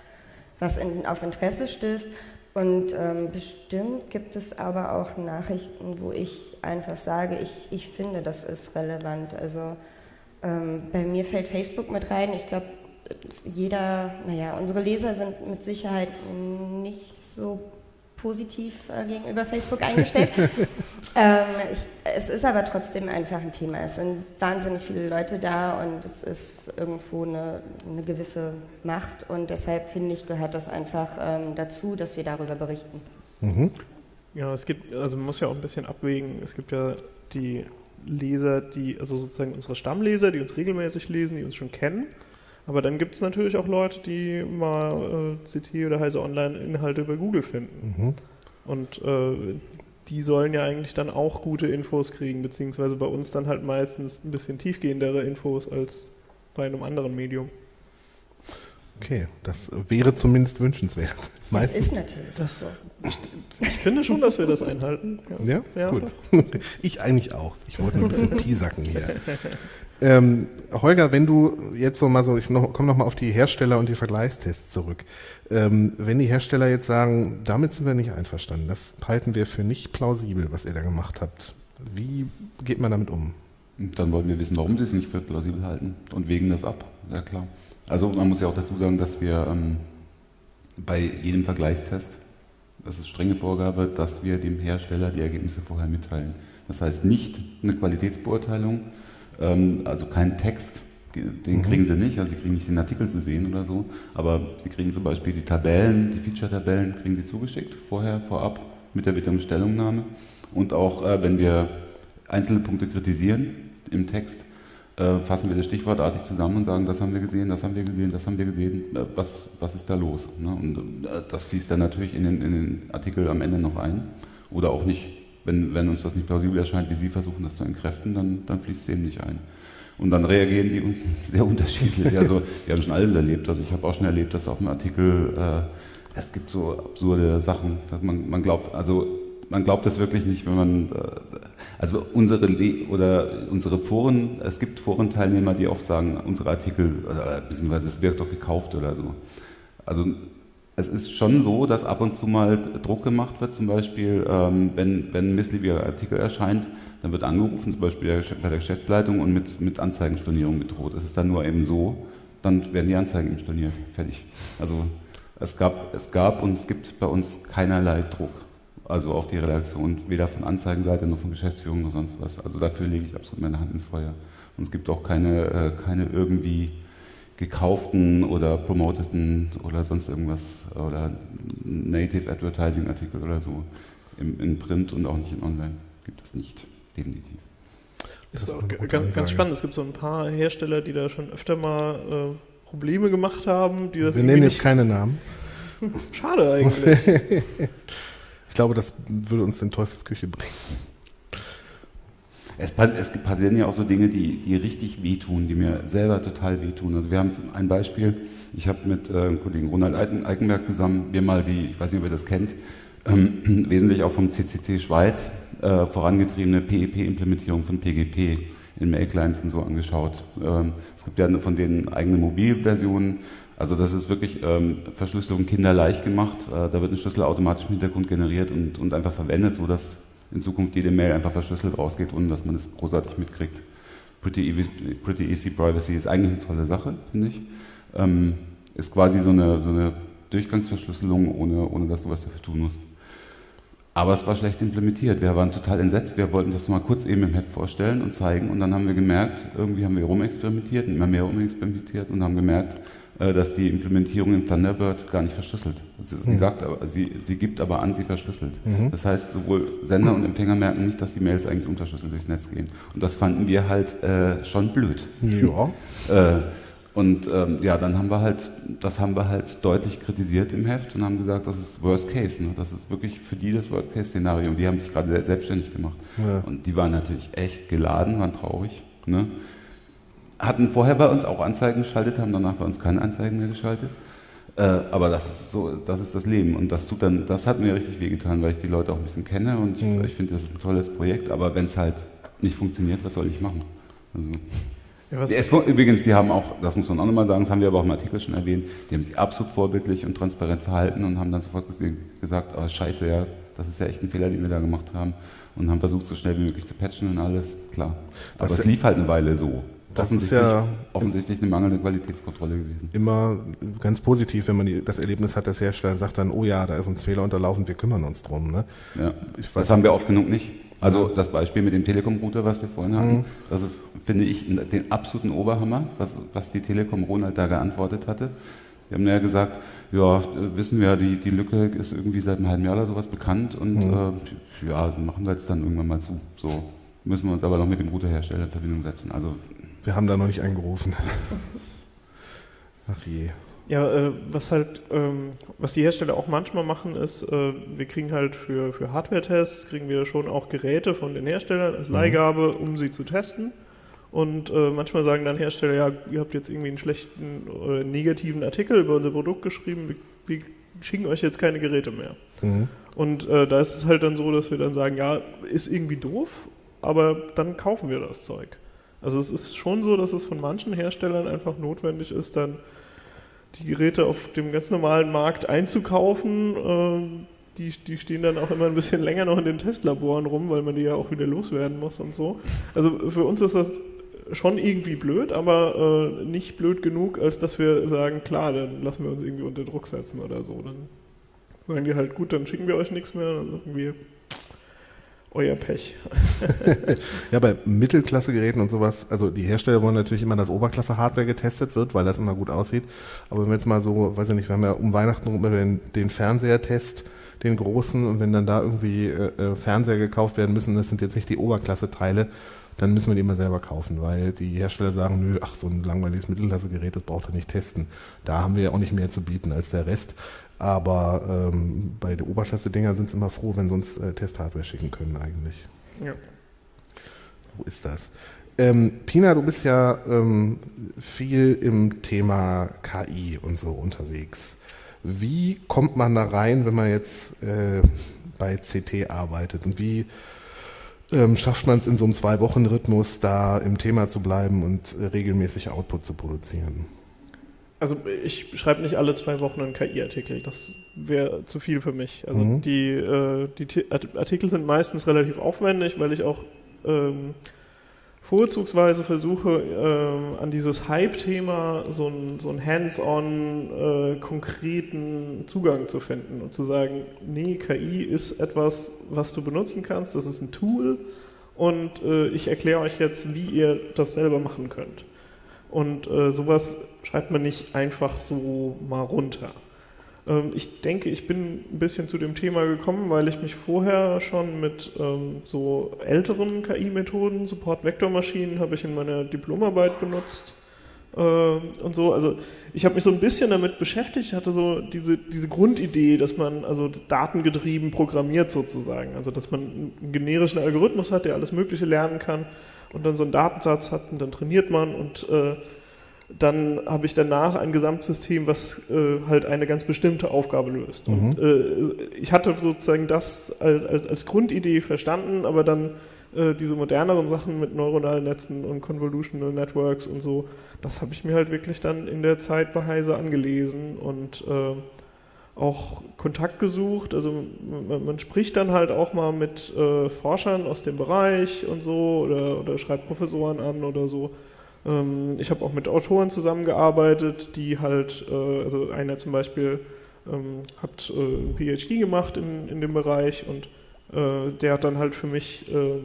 D: was in, auf Interesse stößt. Und ähm, bestimmt gibt es aber auch Nachrichten, wo ich einfach sage, ich, ich finde, das ist relevant. Also ähm, bei mir fällt Facebook mit rein. Ich glaube, jeder, naja, unsere Leser sind mit Sicherheit nicht so positiv äh, gegenüber Facebook eingestellt. ähm, ich, es ist aber trotzdem einfach ein Thema. Es sind wahnsinnig viele Leute da und es ist irgendwo eine, eine gewisse Macht und deshalb finde ich, gehört das einfach ähm, dazu, dass wir darüber berichten.
A: Mhm.
C: Ja, es gibt, also man muss ja auch ein bisschen abwägen. Es gibt ja die Leser, die, also sozusagen unsere Stammleser, die uns regelmäßig lesen, die uns schon kennen. Aber dann gibt es natürlich auch Leute, die mal äh, CT oder Heise Online Inhalte über Google finden.
A: Mhm.
C: Und äh, die sollen ja eigentlich dann auch gute Infos kriegen, beziehungsweise bei uns dann halt meistens ein bisschen tiefgehendere Infos als bei einem anderen Medium.
A: Okay, das wäre zumindest wünschenswert.
D: Das
A: Meistens.
D: ist natürlich.
C: Das, ich, ich finde schon, dass wir das einhalten.
A: Ja?
C: Ja.
A: gut. Ich eigentlich auch. Ich wollte ein bisschen piesacken hier. Ähm, Holger, wenn du jetzt so mal so, ich noch, komme noch mal auf die Hersteller und die Vergleichstests zurück. Ähm, wenn die Hersteller jetzt sagen, damit sind wir nicht einverstanden, das halten wir für nicht plausibel, was ihr da gemacht habt. Wie geht man damit um?
E: Dann wollen wir wissen, warum sie es nicht für plausibel halten und wägen das ab, sehr klar. Also man muss ja auch dazu sagen, dass wir ähm, bei jedem Vergleichstest, das ist strenge Vorgabe, dass wir dem Hersteller die Ergebnisse vorher mitteilen. Das heißt nicht eine Qualitätsbeurteilung, ähm, also kein Text, den kriegen sie nicht, also sie kriegen nicht den Artikel zu sehen oder so, aber sie kriegen zum Beispiel die Tabellen, die Feature-Tabellen kriegen sie zugeschickt, vorher, vorab, mit der Bitte um Stellungnahme. Und auch äh, wenn wir einzelne Punkte kritisieren im Text, äh, fassen wir das stichwortartig zusammen und sagen, das haben wir gesehen, das haben wir gesehen, das haben wir gesehen, äh, was, was ist da los? Ne? Und äh, das fließt dann natürlich in den, in den Artikel am Ende noch ein oder auch nicht. Wenn, wenn uns das nicht plausibel erscheint, wie Sie versuchen, das zu entkräften, dann, dann fließt es eben nicht ein. Und dann reagieren die sehr unterschiedlich. Also wir haben schon alles erlebt. Also ich habe auch schon erlebt, dass auf dem Artikel äh, es gibt so absurde Sachen, dass man, man glaubt, also man glaubt das wirklich nicht, wenn man äh, also unsere Le oder unsere Foren, es gibt Forenteilnehmer, die oft sagen, unsere Artikel, oder, beziehungsweise es wird doch gekauft oder so. Also es ist schon so, dass ab und zu mal Druck gemacht wird, zum Beispiel, ähm, wenn, wenn ein missliebiger Artikel erscheint, dann wird angerufen, zum Beispiel bei der Geschäftsleitung und mit, mit Anzeigenstornierung gedroht. Es ist dann nur eben so, dann werden die Anzeigen eben storniert. Fertig. Also es gab, es gab und es gibt bei uns keinerlei Druck. Also auf die Redaktion, weder von Anzeigenseite noch von Geschäftsführung noch sonst was. Also dafür lege ich absolut meine Hand ins Feuer. Und es gibt auch keine, äh, keine irgendwie gekauften oder promoteten oder sonst irgendwas oder Native Advertising Artikel oder so im, in Print und auch nicht in Online. Gibt es nicht, definitiv.
A: Das
C: Ist
A: ist
C: auch ganz, ganz spannend. Es gibt so ein paar Hersteller, die da schon öfter mal äh, Probleme gemacht haben. Die das
A: Wir nennen jetzt keine Namen.
C: Schade eigentlich.
A: Ich glaube, das würde uns in Teufelsküche bringen.
E: Es, es passieren ja auch so Dinge, die, die richtig wehtun, die mir selber total wehtun. Also wir haben ein Beispiel, ich habe mit äh, Kollegen Ronald Eikenberg zusammen mir mal die, ich weiß nicht, ob ihr das kennt, ähm, wesentlich auch vom CCC Schweiz äh, vorangetriebene PEP-Implementierung von PGP in Mail-Clients und so angeschaut. Ähm, es gibt ja von denen eigene Mobilversionen. Also das ist wirklich ähm, Verschlüsselung kinderleicht gemacht. Äh, da wird ein Schlüssel automatisch im Hintergrund generiert und, und einfach verwendet, sodass in Zukunft jede Mail einfach verschlüsselt rausgeht, ohne dass man es großartig mitkriegt. Pretty, easy- pretty easy privacy ist eigentlich eine tolle Sache, finde ich. Ähm, ist quasi so eine, so eine Durchgangsverschlüsselung, ohne, ohne dass du was dafür tun musst. Aber es war schlecht implementiert. Wir waren total entsetzt. Wir wollten das mal kurz eben im Heft vorstellen und zeigen. Und dann haben wir gemerkt, irgendwie haben wir rumexperimentiert, immer mehr rumexperimentiert und haben gemerkt, äh, dass die Implementierung in Thunderbird gar nicht verschlüsselt. Sie, sie sagt aber, sie, sie gibt aber an, sie verschlüsselt. Das heißt, sowohl Sender und Empfänger merken nicht, dass die Mails eigentlich unverschlüsselt durchs Netz gehen. Und das fanden wir halt äh, schon blöd.
A: Ja.
E: Äh, und ähm, ja, dann haben wir halt, das haben wir halt deutlich kritisiert im Heft und haben gesagt, das ist Worst Case. Ne? Das ist wirklich für die das Worst Case Szenario. Und die haben sich gerade se- selbstständig gemacht.
A: Ja.
E: Und die waren natürlich echt geladen, waren traurig. Ne? Hatten vorher bei uns auch Anzeigen geschaltet, haben danach bei uns keine Anzeigen mehr geschaltet. Äh, aber das ist so, das ist das Leben. Und das tut dann, das hat mir richtig wehgetan, weil ich die Leute auch ein bisschen kenne und ich, ich finde, das ist ein tolles Projekt. Aber wenn es halt nicht funktioniert, was soll ich machen? Also,
C: Ja,
E: SV, übrigens, die haben auch, das muss man auch nochmal sagen, das haben wir aber auch im Artikel schon erwähnt, die haben sich absolut vorbildlich und transparent verhalten und haben dann sofort ges- gesagt, oh, scheiße, ja, das ist ja echt ein Fehler, den wir da gemacht haben und haben versucht, so schnell wie möglich zu patchen und alles, klar. Aber
A: Das-
E: es lief halt eine Weile so.
A: Das ist ja-
E: offensichtlich eine mangelnde Qualitätskontrolle gewesen.
A: Immer ganz positiv, wenn man die, das Erlebnis hat, dass Hersteller sagt dann, oh ja, da ist uns Fehler unterlaufen, wir kümmern uns drum. Ne?
E: Ja. Das haben wir oft genug nicht. Also das Beispiel mit dem Telekom-Router, was wir vorhin hatten,
A: Mhm.
E: das ist, finde ich, den absoluten Oberhammer, was, was die Telekom Ronald da geantwortet hatte. Wir haben ja gesagt, ja, wissen wir, die, die Lücke ist irgendwie seit einem halben Jahr oder sowas bekannt und
A: Mhm.
E: äh, ja, machen wir jetzt dann irgendwann mal zu. So müssen wir uns aber noch mit dem Routerhersteller in Verbindung setzen. Also
A: Wir haben da noch nicht angerufen. Ach je.
C: Ja, äh, was halt, ähm, was die Hersteller auch manchmal machen, ist, äh, wir kriegen halt für, für Hardware-Tests, kriegen wir schon auch Geräte von den Herstellern als Leihgabe, um sie zu testen. Und äh, manchmal sagen dann Hersteller, ja, ihr habt jetzt irgendwie einen schlechten oder negativen Artikel über unser Produkt geschrieben, wir, wir schicken euch jetzt keine Geräte mehr.
A: Mhm.
C: Und äh, da ist es halt dann so, dass wir dann sagen, ja, ist irgendwie doof, aber dann kaufen wir das Zeug. Also es ist schon so, dass es von manchen Herstellern einfach notwendig ist, dann die Geräte auf dem ganz normalen Markt einzukaufen. Ähm, die, die stehen dann auch immer ein bisschen länger noch in den Testlaboren rum, weil man die ja auch wieder loswerden muss und so. Also für uns ist das schon irgendwie blöd, aber äh, nicht blöd genug, als dass wir sagen, klar, dann lassen wir uns irgendwie unter Druck setzen oder so. Dann sagen die halt, gut, dann schicken wir euch nichts mehr. Dann sagen wir, euer Pech.
A: Ja, bei Mittelklasse-Geräten und sowas, also die Hersteller wollen natürlich immer, dass Oberklasse-Hardware getestet wird, weil das immer gut aussieht. Aber wenn wir jetzt mal so, weiß ich nicht, wir haben ja um Weihnachten immer den, den Fernseher-Test, den großen, und wenn dann da irgendwie äh, äh, Fernseher gekauft werden müssen, das sind jetzt nicht die Oberklasse-Teile, dann müssen wir die immer selber kaufen, weil die Hersteller sagen, nö, ach, so ein langweiliges Mittelklassegerät, das braucht er nicht testen. Da haben wir ja auch nicht mehr zu bieten als der Rest. Aber ähm, bei den Oberklasse-Dinger sind sie immer froh, wenn sie uns äh, Testhardware schicken können eigentlich.
C: Ja.
A: Wo ist das? Ähm, Pina, du bist ja ähm, viel im Thema KI und so unterwegs. Wie kommt man da rein, wenn man jetzt äh, bei CT arbeitet? Und wie ähm, schafft man es in so einem Zwei-Wochen-Rhythmus, da im Thema zu bleiben und äh, regelmäßig Output zu produzieren?
C: Also ich schreibe nicht alle zwei Wochen einen KI-Artikel, das wäre zu viel für mich. Also
A: Mhm.
C: die, äh, die Ti- Art- Artikel sind meistens relativ aufwendig, weil ich auch ähm, vorzugsweise versuche, ähm, an dieses Hype-Thema so einen so einen hands-on, äh, konkreten Zugang zu finden und zu sagen, nee, KI ist etwas, was du benutzen kannst, das ist ein Tool und äh, ich erkläre euch jetzt, wie ihr das selber machen könnt. Und äh, sowas schreibt man nicht einfach so mal runter. Ähm, ich denke, ich bin ein bisschen zu dem Thema gekommen, weil ich mich vorher schon mit ähm, so älteren KI-Methoden, Support-Vektormaschinen, habe ich in meiner Diplomarbeit benutzt äh, und so. Also ich habe mich so ein bisschen damit beschäftigt. Hatte so diese, diese Grundidee, dass man also datengetrieben programmiert sozusagen. Also dass man einen generischen Algorithmus hat, der alles Mögliche lernen kann und dann so einen Datensatz hat und dann trainiert man und äh, dann habe ich danach ein Gesamtsystem, was äh, halt eine ganz bestimmte Aufgabe löst. Und äh, ich hatte sozusagen das als, als, als Grundidee verstanden, aber dann äh, diese moderneren Sachen mit neuronalen Netzen und Convolutional Networks und so, das habe ich mir halt wirklich dann in der Zeit bei Heise angelesen und äh, auch Kontakt gesucht. Also man, man spricht dann halt auch mal mit äh, Forschern aus dem Bereich und so oder, oder schreibt Professoren an oder so. Ähm, ich habe auch mit Autoren zusammengearbeitet, die halt, äh, also einer zum Beispiel ähm, hat äh, ein PhD gemacht in, in dem Bereich und äh, der hat dann halt für mich äh,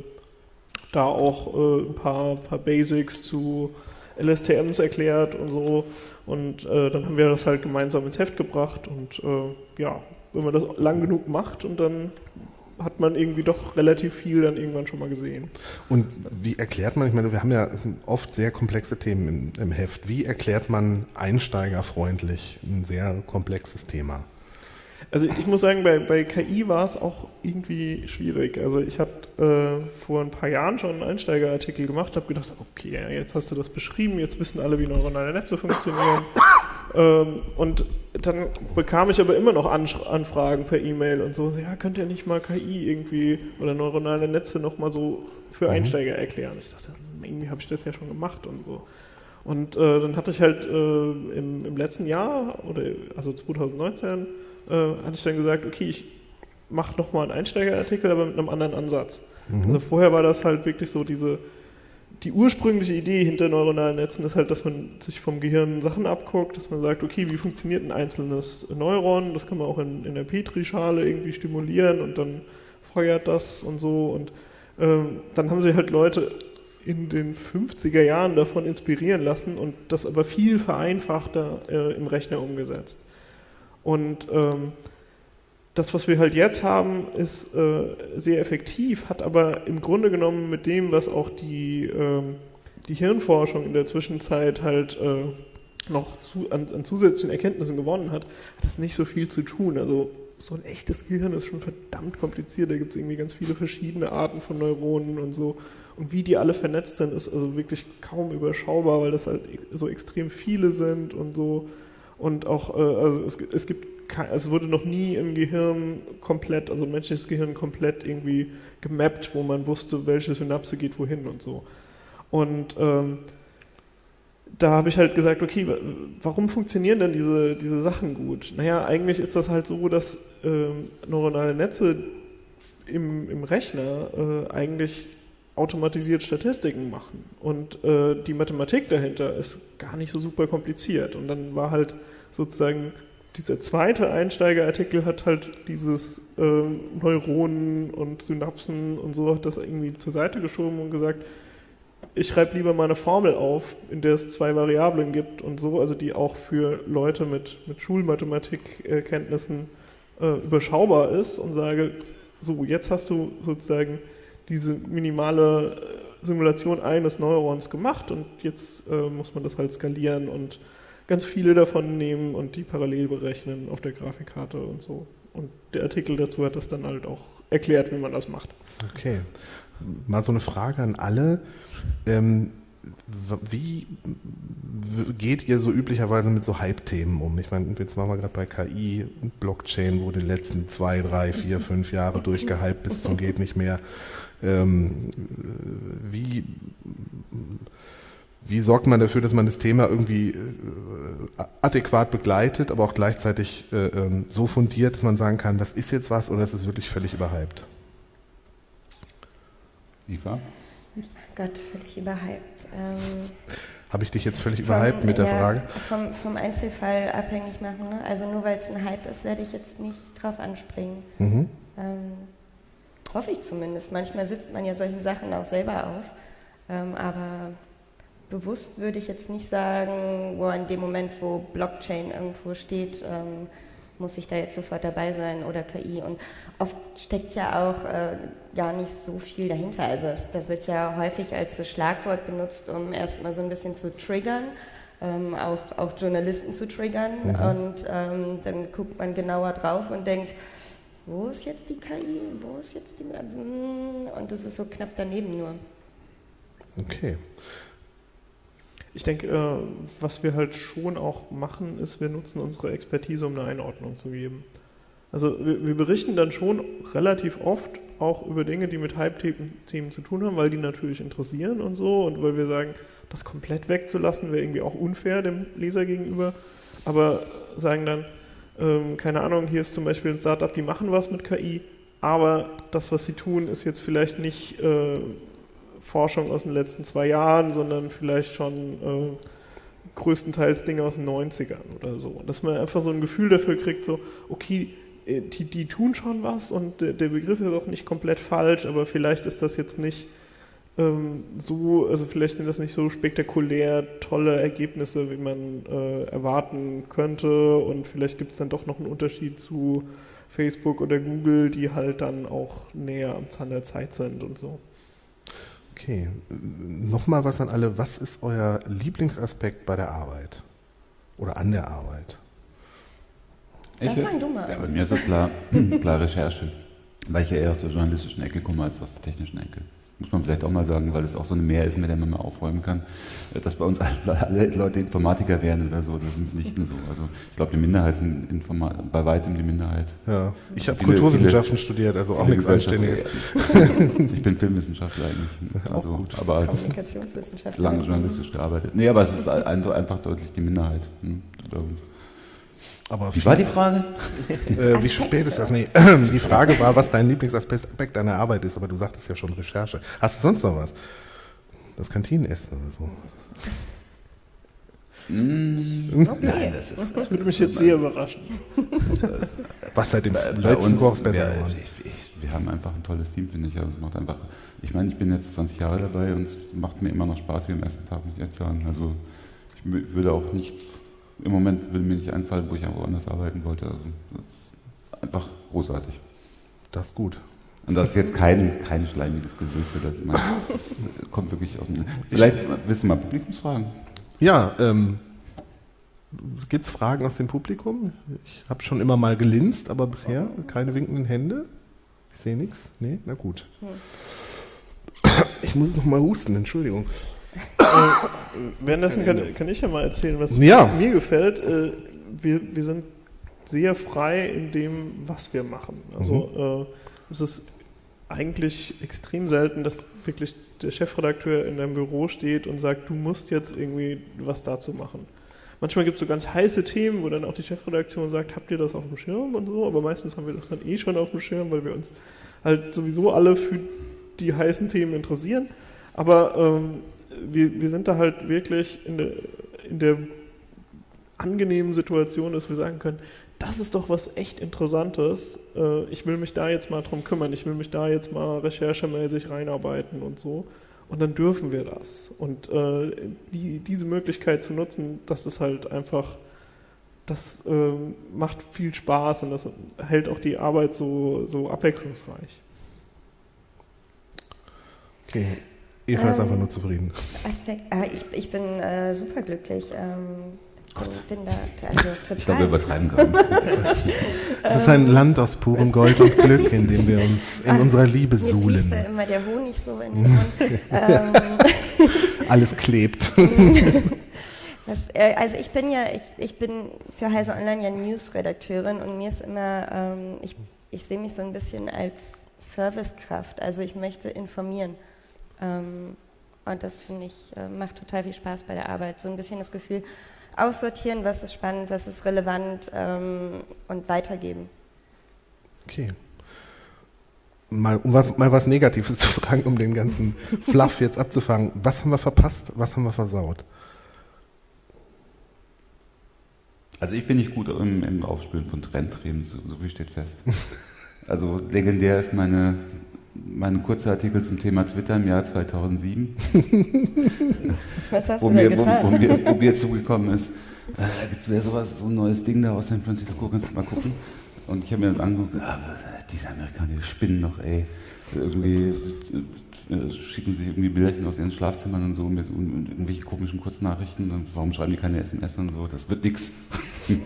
C: da auch äh, ein paar, paar Basics zu LSTMs erklärt und so. Und äh, dann haben wir das halt gemeinsam ins Heft gebracht. Und äh, ja, wenn man das lang genug macht und dann hat man irgendwie doch relativ viel dann irgendwann schon mal gesehen.
A: Und wie erklärt man, ich meine, wir haben ja oft sehr komplexe Themen im, im Heft. Wie erklärt man einsteigerfreundlich ein sehr komplexes Thema?
C: Also ich muss sagen, bei, bei KI war es auch irgendwie schwierig. Also ich habe äh, vor ein paar Jahren schon einen Einsteigerartikel gemacht, habe gedacht, okay, jetzt hast du das beschrieben, jetzt wissen alle, wie neuronale Netze funktionieren. ähm, und dann bekam ich aber immer noch Anfragen per E-Mail und so, ja, könnt ihr nicht mal KI irgendwie oder neuronale Netze nochmal so für Einsteiger erklären? Ich dachte, irgendwie habe ich das ja schon gemacht und so. Und äh, dann hatte ich halt äh, im, im letzten Jahr, oder also 2019, äh, hatte ich dann gesagt, okay, ich mache nochmal einen Einsteigerartikel, aber mit einem anderen Ansatz. Also vorher war das halt wirklich so diese, die ursprüngliche Idee hinter neuronalen Netzen ist halt, dass man sich vom Gehirn Sachen abguckt, dass man sagt, okay, wie funktioniert ein einzelnes Neuron, das kann man auch in, in der Petrischale irgendwie stimulieren und dann feuert das und so und ähm, dann haben sie halt Leute in den 50er Jahren davon inspirieren lassen und das aber viel vereinfachter äh, im Rechner umgesetzt. Und ähm, das, was wir halt jetzt haben, ist äh, sehr effektiv, hat aber im Grunde genommen mit dem, was auch die, ähm, die Hirnforschung in der Zwischenzeit halt äh, noch zu, an, an zusätzlichen Erkenntnissen gewonnen hat, hat das nicht so viel zu tun. Also so ein echtes Gehirn ist schon verdammt kompliziert. Da gibt es irgendwie ganz viele verschiedene Arten von Neuronen und so. Und wie die alle vernetzt sind, ist also wirklich kaum überschaubar, weil das halt so extrem viele sind und so. Und auch, äh, also es, es gibt, es wurde noch nie im Gehirn komplett, also menschliches Gehirn komplett irgendwie gemappt, wo man wusste, welche Synapse geht wohin und so. Und ähm, da habe ich halt gesagt, okay, wa- warum funktionieren denn diese, diese Sachen gut? Naja, eigentlich ist das halt so, dass ähm, neuronale Netze im, im Rechner äh, eigentlich automatisiert Statistiken machen. Und äh, die Mathematik dahinter ist gar nicht so super kompliziert. Und dann war halt sozusagen dieser zweite Einsteigerartikel hat halt dieses ähm, Neuronen und Synapsen und so hat das irgendwie zur Seite geschoben und gesagt, ich schreibe lieber mal eine Formel auf, in der es zwei Variablen gibt und so, also die auch für Leute mit, mit Schulmathematikkenntnissen äh, überschaubar ist und sage, so, jetzt hast du sozusagen diese minimale Simulation eines Neurons gemacht und jetzt äh, muss man das halt skalieren und ganz viele davon nehmen und die parallel berechnen auf der Grafikkarte und so. Und der Artikel dazu hat das dann halt auch erklärt, wie man das macht.
A: Okay. Mal so eine Frage an alle. Ähm, wie geht ihr so üblicherweise mit so Hype-Themen um? Ich meine, jetzt waren wir gerade bei KI, Blockchain wurde die letzten zwei, drei, vier, fünf Jahre durchgehypt bis zum geht nicht mehr. Ähm, wie, wie sorgt man dafür, dass man das Thema irgendwie äh, adäquat begleitet, aber auch gleichzeitig äh, ähm, so fundiert, dass man sagen kann, das ist jetzt was oder das ist wirklich völlig überhyped?
E: Eva?
D: Gott, völlig überhyped. Ähm,
A: Habe ich dich jetzt völlig überhyped mit der
D: ja,
A: Frage?
D: Vom, vom Einzelfall abhängig machen. Ne? Also nur weil es ein Hype ist, werde ich jetzt nicht drauf anspringen.
A: Mhm.
D: Ähm, hoffe ich zumindest. Manchmal sitzt man ja solchen Sachen auch selber auf. Ähm, aber bewusst würde ich jetzt nicht sagen, wo in dem Moment, wo Blockchain irgendwo steht, ähm, muss ich da jetzt sofort dabei sein oder KI. Und oft steckt ja auch äh, gar nicht so viel dahinter. Also es, das wird ja häufig als so Schlagwort benutzt, um erstmal so ein bisschen zu triggern. Ähm, auch, auch Journalisten zu triggern
A: Mhm.
D: und ähm, dann guckt man genauer drauf und denkt, wo ist jetzt die KI, wo ist jetzt die, mm, und das ist so knapp daneben nur.
A: Okay.
C: Ich denke, äh, was wir halt schon auch machen, ist, wir nutzen unsere Expertise, um eine Einordnung zu geben. Also wir, wir berichten dann schon relativ oft auch über Dinge, die mit Hype-Themen zu tun haben, weil die natürlich interessieren und so und weil wir sagen, das komplett wegzulassen wäre irgendwie auch unfair dem Leser gegenüber, aber sagen dann, ähm, keine Ahnung, hier ist zum Beispiel ein Startup, die machen was mit KI, aber das, was sie tun, ist jetzt vielleicht nicht äh, Forschung aus den letzten zwei Jahren, sondern vielleicht schon äh, größtenteils Dinge aus den 90ern oder so. Dass man einfach so ein Gefühl dafür kriegt, so, okay, äh, die, die tun schon was und der, der Begriff ist auch nicht komplett falsch, aber vielleicht ist das jetzt nicht ähm, so, also vielleicht sind das nicht so spektakulär tolle Ergebnisse, wie man äh, erwarten könnte und vielleicht gibt es dann doch noch einen Unterschied zu Facebook oder Google, die halt dann auch näher am Zahn der Zeit sind und so.
A: Okay. Nochmal was an alle. Was ist euer Lieblingsaspekt bei der Arbeit? Oder an der Arbeit?
E: Jetzt?
D: fang du mal
E: Ja,
D: an.
E: bei mir ist das klar, klar Recherche. Weil ich ja eher aus der journalistischen Ecke komme als aus der technischen Ecke. Muss man vielleicht auch mal sagen, weil es auch so eine Mehr ist, mit der man mal aufräumen kann. Dass bei uns alle, Leute Informatiker werden oder so, das sind nicht so. Also ich glaube, die Minderheit sind Informa bei weitem die Minderheit.
A: Ja. Ich habe
E: Viele-
A: Kulturwissenschaften studiert, also auch
E: Viele
A: nichts Anständiges.
E: Ich bin Filmwissenschaftler eigentlich. Also,
A: Auch gut.
E: Aber
D: Kommunikationswissenschaftler.
E: lange journalistisch gearbeitet. Nee, aber es ist ein- einfach deutlich die Minderheit hm, bei uns.
A: Aber
E: Wie war die Frage?
A: Äh, wie spät ist das? Nee, die Frage war, was dein Lieblingsaspekt deiner Arbeit ist, aber du sagtest ja schon Recherche. Hast du sonst noch was? Das Kantinenessen oder so?
D: Okay.
E: das ist
C: Das würde mich jetzt sehr überraschen.
A: Was seit dem
E: bei,
A: letzten Kochs besser
E: wir,
A: geworden?
E: ich, ich, wir haben einfach ein tolles Team, finde ich. Also es macht einfach, ich meine, ich bin jetzt 20 Jahre dabei und es macht mir immer noch Spaß wie am ersten Tag, muss ich echt sagen. Also ich würde auch nichts, im Moment würde mir nicht einfallen, wo ich auch woanders arbeiten wollte. Also das ist einfach großartig.
A: Das ist gut.
E: Und das ist jetzt kein, kein schleimiges Gesülze, das, man, das kommt wirklich aus dem... Vielleicht wissen wir mal Publikumsfragen.
A: Ja, ähm, gibt es Fragen aus dem Publikum? Ich habe schon immer mal gelinst, aber bisher keine winkenden Hände. Ich sehe nichts. Nee, na gut. Ich muss noch mal husten, Entschuldigung.
C: Währenddessen kann, kann ich ja mal erzählen, was
A: Ja.
C: mir gefällt. Äh, wir, wir sind sehr frei in dem, was wir machen. Also äh, es ist eigentlich extrem selten, dass wirklich der Chefredakteur in deinem Büro steht und sagt, du musst jetzt irgendwie was dazu machen. Manchmal gibt es so ganz heiße Themen, wo dann auch die Chefredaktion sagt, habt ihr das auf dem Schirm und so, aber meistens haben wir das dann eh schon auf dem Schirm, weil wir uns halt sowieso alle für die heißen Themen interessieren. Aber ähm, wir, wir sind da halt wirklich in der, in der angenehmen Situation, dass wir sagen können, das ist doch was echt Interessantes. Äh, ich will mich da jetzt mal drum kümmern. Ich will mich da jetzt mal recherchemäßig reinarbeiten und so. Und dann dürfen wir das. Und äh, die, diese Möglichkeit zu nutzen, das ist halt einfach, das äh, macht viel Spaß und das hält auch die Arbeit so, so abwechslungsreich.
A: Okay. Eva ist einfach nur zufrieden.
D: Aspekt, äh, ich, ich bin äh, superglücklich. Ähm, bin, bin da also total.
E: Ich glaube, wir übertreiben gerade.
A: Es ist ein Land aus purem Gold und Glück, in dem wir uns in
D: Ah,
A: unserer Liebe
D: fließt da
A: suhlen.
D: immer der Honig so in den Mund. ähm,
A: Alles klebt.
D: das, äh, also ich bin ja, ich, ich bin für Heise Online ja News-Redakteurin und mir ist immer, ähm, ich, ich sehe mich so ein bisschen als Servicekraft. Also ich möchte informieren. Ähm, und das finde ich, äh, macht total viel Spaß bei der Arbeit. So ein bisschen das Gefühl, aussortieren, was ist spannend, was ist relevant ähm, und weitergeben.
A: Okay. Mal, um was, mal was Negatives zu fragen, um den ganzen Fluff jetzt abzufangen. Was haben wir verpasst? Was haben wir versaut?
E: Also ich bin nicht gut im, im Aufspüren von Trendthemen, so, so viel steht fest. Also legendär ist meine, mein kurzer Artikel zum Thema Twitter im Jahr 2007,
D: Was hast
E: wo
D: du
E: mir, wo,
D: getan?
E: wo, mir, wo mir zugekommen ist, äh, gibt es sowas, so ein neues Ding da aus San Francisco, kannst du mal gucken. Und ich habe mir das angeguckt, ah, diese Amerikaner, die spinnen noch, ey. Irgendwie äh, schicken sich irgendwie Bilderchen aus ihren Schlafzimmern und so mit, und irgendwelchen komischen Kurznachrichten. Und warum schreiben die keine SMS und so? Das wird nix.